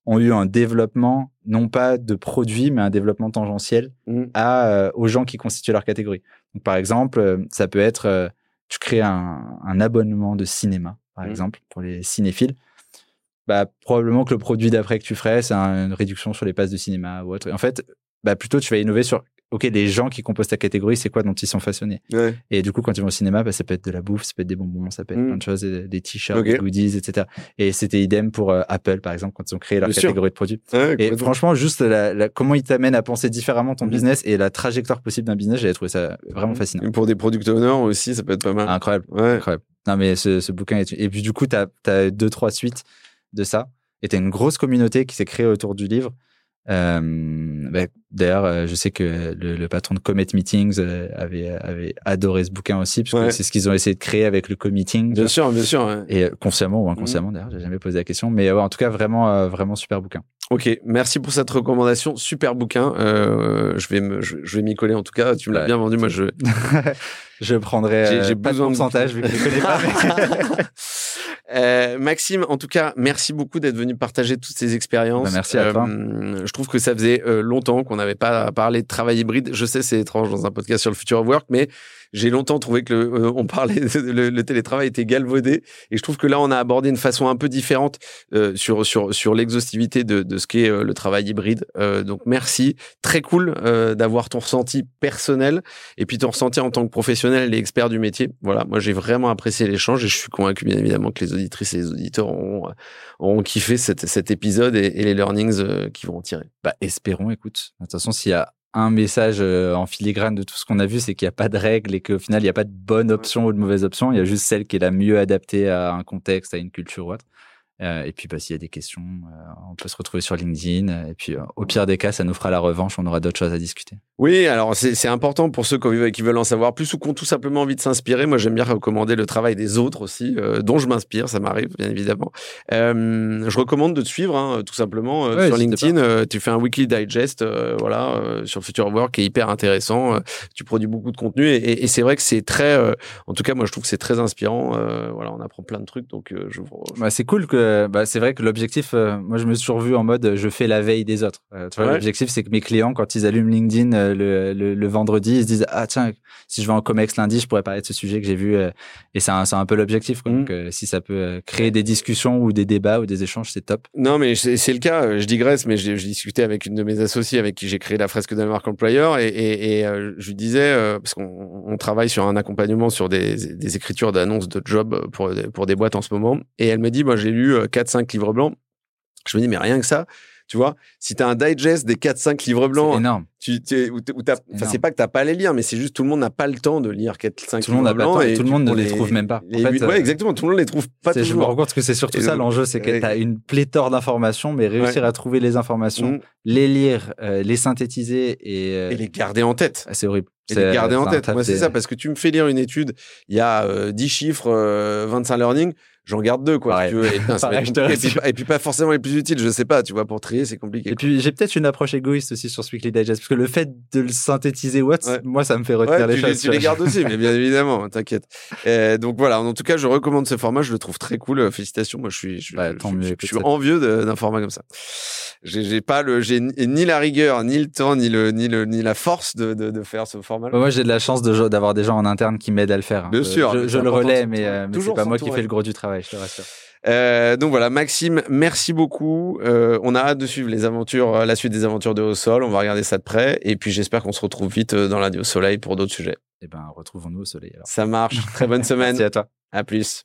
ont eu un développement, non pas de produits, mais un développement tangentiel mmh. à, euh, aux gens qui constituent leur catégorie. Donc, par exemple, euh, ça peut être, tu crées un, un, abonnement de cinéma, par exemple, pour les cinéphiles. Bah, probablement que le produit d'après que tu ferais, c'est une réduction sur les passes de cinéma ou autre. En fait, bah plutôt tu vas innover sur ok, les gens qui composent ta catégorie, c'est quoi dont ils sont façonnés? Ouais. Et du coup, quand ils vont au cinéma, bah, ça peut être de la bouffe, ça peut être des bonbons, ça peut être Mm. plein de choses, des, t-shirts, Ok. des goodies, etc. Et c'était idem pour euh, Apple, par exemple, quand ils ont créé leur Bien sûr. catégorie de produits. Ouais, Et franchement, juste la, la- comment ils t'amènent à penser différemment ton Mhm. business et la trajectoire possible d'un business, j'avais trouvé ça vraiment fascinant. Et pour des product owners aussi, ça peut être pas mal. Incroyable. Ouais. Incroyable. Non, mais ce, ce bouquin est. Et puis, du coup, tu as, deux, trois suites de ça. Et tu as une grosse communauté qui s'est créée autour du livre. Euh, bah, D'ailleurs, euh, je sais que le, le patron de Comet Meetings euh, avait, avait adoré ce bouquin aussi, puisque Ouais. c'est ce qu'ils ont essayé de créer avec le co-meeting. Bien sûr, bien sûr. ouais. Et euh, consciemment ou inconsciemment, d'ailleurs, j'ai jamais posé la question. Mais ouais, en tout cas, vraiment, euh, vraiment super bouquin. Ok, merci pour cette recommandation. Super bouquin. Euh, je vais me, je, je vais m'y coller en tout cas. Tu me l'as bien vendu. Moi, je. je prendrai J'ai- euh, pas besoin de pourcentage, vu que je ne connais pas. mais- Euh, Maxime, en tout cas, merci beaucoup d'être venu partager toutes ces expériences. Bah, merci à toi. Euh, Je trouve que ça faisait euh, longtemps qu'on n'avait pas parlé de travail hybride. Je sais, c'est étrange dans un podcast sur le future of work, mais j'ai longtemps trouvé que le, euh, on parlait de- le, le télétravail était galvaudé, et je trouve que là, on a abordé une façon un peu différente euh, sur sur sur l'exhaustivité de, de ce qu'est euh, le travail hybride. Euh, donc, merci, très cool euh, d'avoir ton ressenti personnel et puis ton ressenti en tant que professionnel et expert du métier. Voilà, moi j'ai vraiment apprécié l'échange et je suis convaincu bien évidemment que les auditrices et les auditeurs auront, auront kiffé cet, cet épisode et, et les learnings euh, qu'ils vont en tirer. Bah, espérons, écoute. De toute façon, s'il y a un message euh, en filigrane de tout ce qu'on a vu, c'est qu'il n'y a pas de règle et qu'au final, il n'y a pas de bonne option ou de mauvaise option. Il y a juste celle qui est la mieux adaptée à un contexte, à une culture ou autre. Euh, et puis, bah, s'il y a des questions, euh, on peut se retrouver sur LinkedIn. Et puis, euh, au pire des cas, ça nous fera la revanche. On aura d'autres choses à discuter. Oui, alors c'est important pour ceux qui veulent en savoir plus ou qui ont tout simplement envie de s'inspirer. Moi, j'aime bien recommander le travail des autres aussi, euh, dont je m'inspire, ça m'arrive bien évidemment. Euh, je recommande de te suivre, hein, tout simplement, euh, Ouais, sur LinkedIn. euh, tu fais un weekly digest, euh, voilà, euh, sur Future Work, qui est hyper intéressant. euh, tu produis beaucoup de contenu et, et- et c'est vrai que c'est très, euh, en tout cas, moi, je trouve que c'est très inspirant. euh, voilà, on apprend plein de trucs, donc euh, je. Bah, c'est cool que, bah, c'est vrai que l'objectif, euh, moi, je me suis toujours vu en mode, euh, je fais la veille des autres. Euh, Ouais. l'objectif, c'est que mes clients, quand ils allument LinkedIn euh, le, le, le vendredi, ils se disent, ah, tiens, si je vais en Comex lundi, je pourrais parler de ce sujet que j'ai vu. euh, et c'est un, un peu l'objectif. Mhm. Donc, euh, si ça peut euh, créer des discussions ou des débats ou des échanges, c'est top. Non, mais c'est le cas. euh, Je digresse, mais j'ai j'ai discuté avec une de mes associées avec qui j'ai créé la fresque de la marque employeur et, et, et, euh, je lui disais euh, parce qu'on on travaille sur un accompagnement sur des, des écritures d'annonces de job pour pour des boîtes en ce moment et elle me dit moi j'ai lu 4 5 livres blancs. Je me dis mais rien que ça, tu vois, si tu as un digest des 4 5 livres C'est blancs, énorme. tu c'est pas que t'as pas les lire mais c'est juste tout le monde n'a pas le temps de lire 4 5 Tout le monde livres n'a pas le blancs temps et tout le tu monde ne les trouve même pas. En fait, euh, exactement, tout le monde les trouve pas je me rends compte que c'est surtout Et ça l'enjeu, c'est que tu as une pléthore d'informations, mais réussir Ouais. à trouver les informations, Mm. les lire, euh, les synthétiser et, euh, et les garder en tête. ah, c'est horrible. Et C'est- les garder en tête. Moi, c'est ça, parce que tu me fais lire une étude, il y a euh, 10 chiffres, euh, 25 learning, j'en garde deux, quoi. Si tu veux. Et, putain, Pareil, puis, rassure. et puis pas forcément les plus utiles, je sais pas, tu vois, pour trier, c'est compliqué. Et puis j'ai peut-être une approche égoïste aussi sur ce Weekly Digest, parce que le fait de le synthétiser Ouais. moi ça me fait retenir Ouais, les tu, choses. les, tu les gardes aussi, mais bien évidemment, t'inquiète. Euh, donc voilà, en tout cas, je recommande ce format, je le trouve très cool. Euh, Félicitations, moi je suis, je, Bah, je- tant je- mieux, je- écoute, je suis envieux d'un format comme ça. J'ai j'ai pas le, j'ai ni la rigueur, ni le temps, ni le, ni le, ni la force de, de, de faire ce format. Moi j'ai de la chance de- d'avoir des gens en interne qui m'aident à le faire. hein. Bien sûr, je, le relais, mais, euh, mais c'est Toujours pas moi qui fais le gros du travail, je te rassure. Euh, donc voilà, Maxime, merci beaucoup. Euh, on a hâte de suivre les aventures, euh, la suite des aventures de Haut Sol. On va regarder ça de près. Et puis j'espère qu'on se retrouve vite dans lundi au soleil pour d'autres sujets. Et ben retrouvons-nous au soleil alors. Ça marche. Très bonne semaine. Merci à toi. À plus.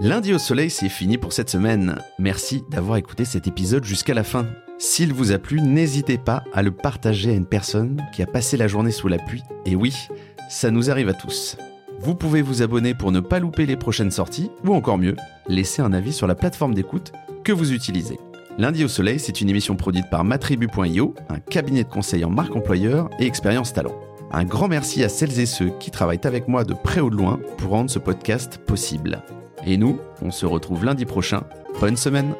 Lundi au soleil, c'est fini pour cette semaine. Merci d'avoir écouté cet épisode jusqu'à la fin. S'il vous a plu, n'hésitez pas à le partager à une personne qui a passé la journée sous la pluie. Et oui, ça nous arrive à tous. Vous pouvez vous abonner pour ne pas louper les prochaines sorties, ou encore mieux, laisser un avis sur la plateforme d'écoute que vous utilisez. Lundi au soleil, c'est une émission produite par matribu.io, un cabinet de conseil en marque employeur et expérience talent. Un grand merci à celles et ceux qui travaillent avec moi de près ou de loin pour rendre ce podcast possible. Et nous, on se retrouve lundi prochain. Bonne semaine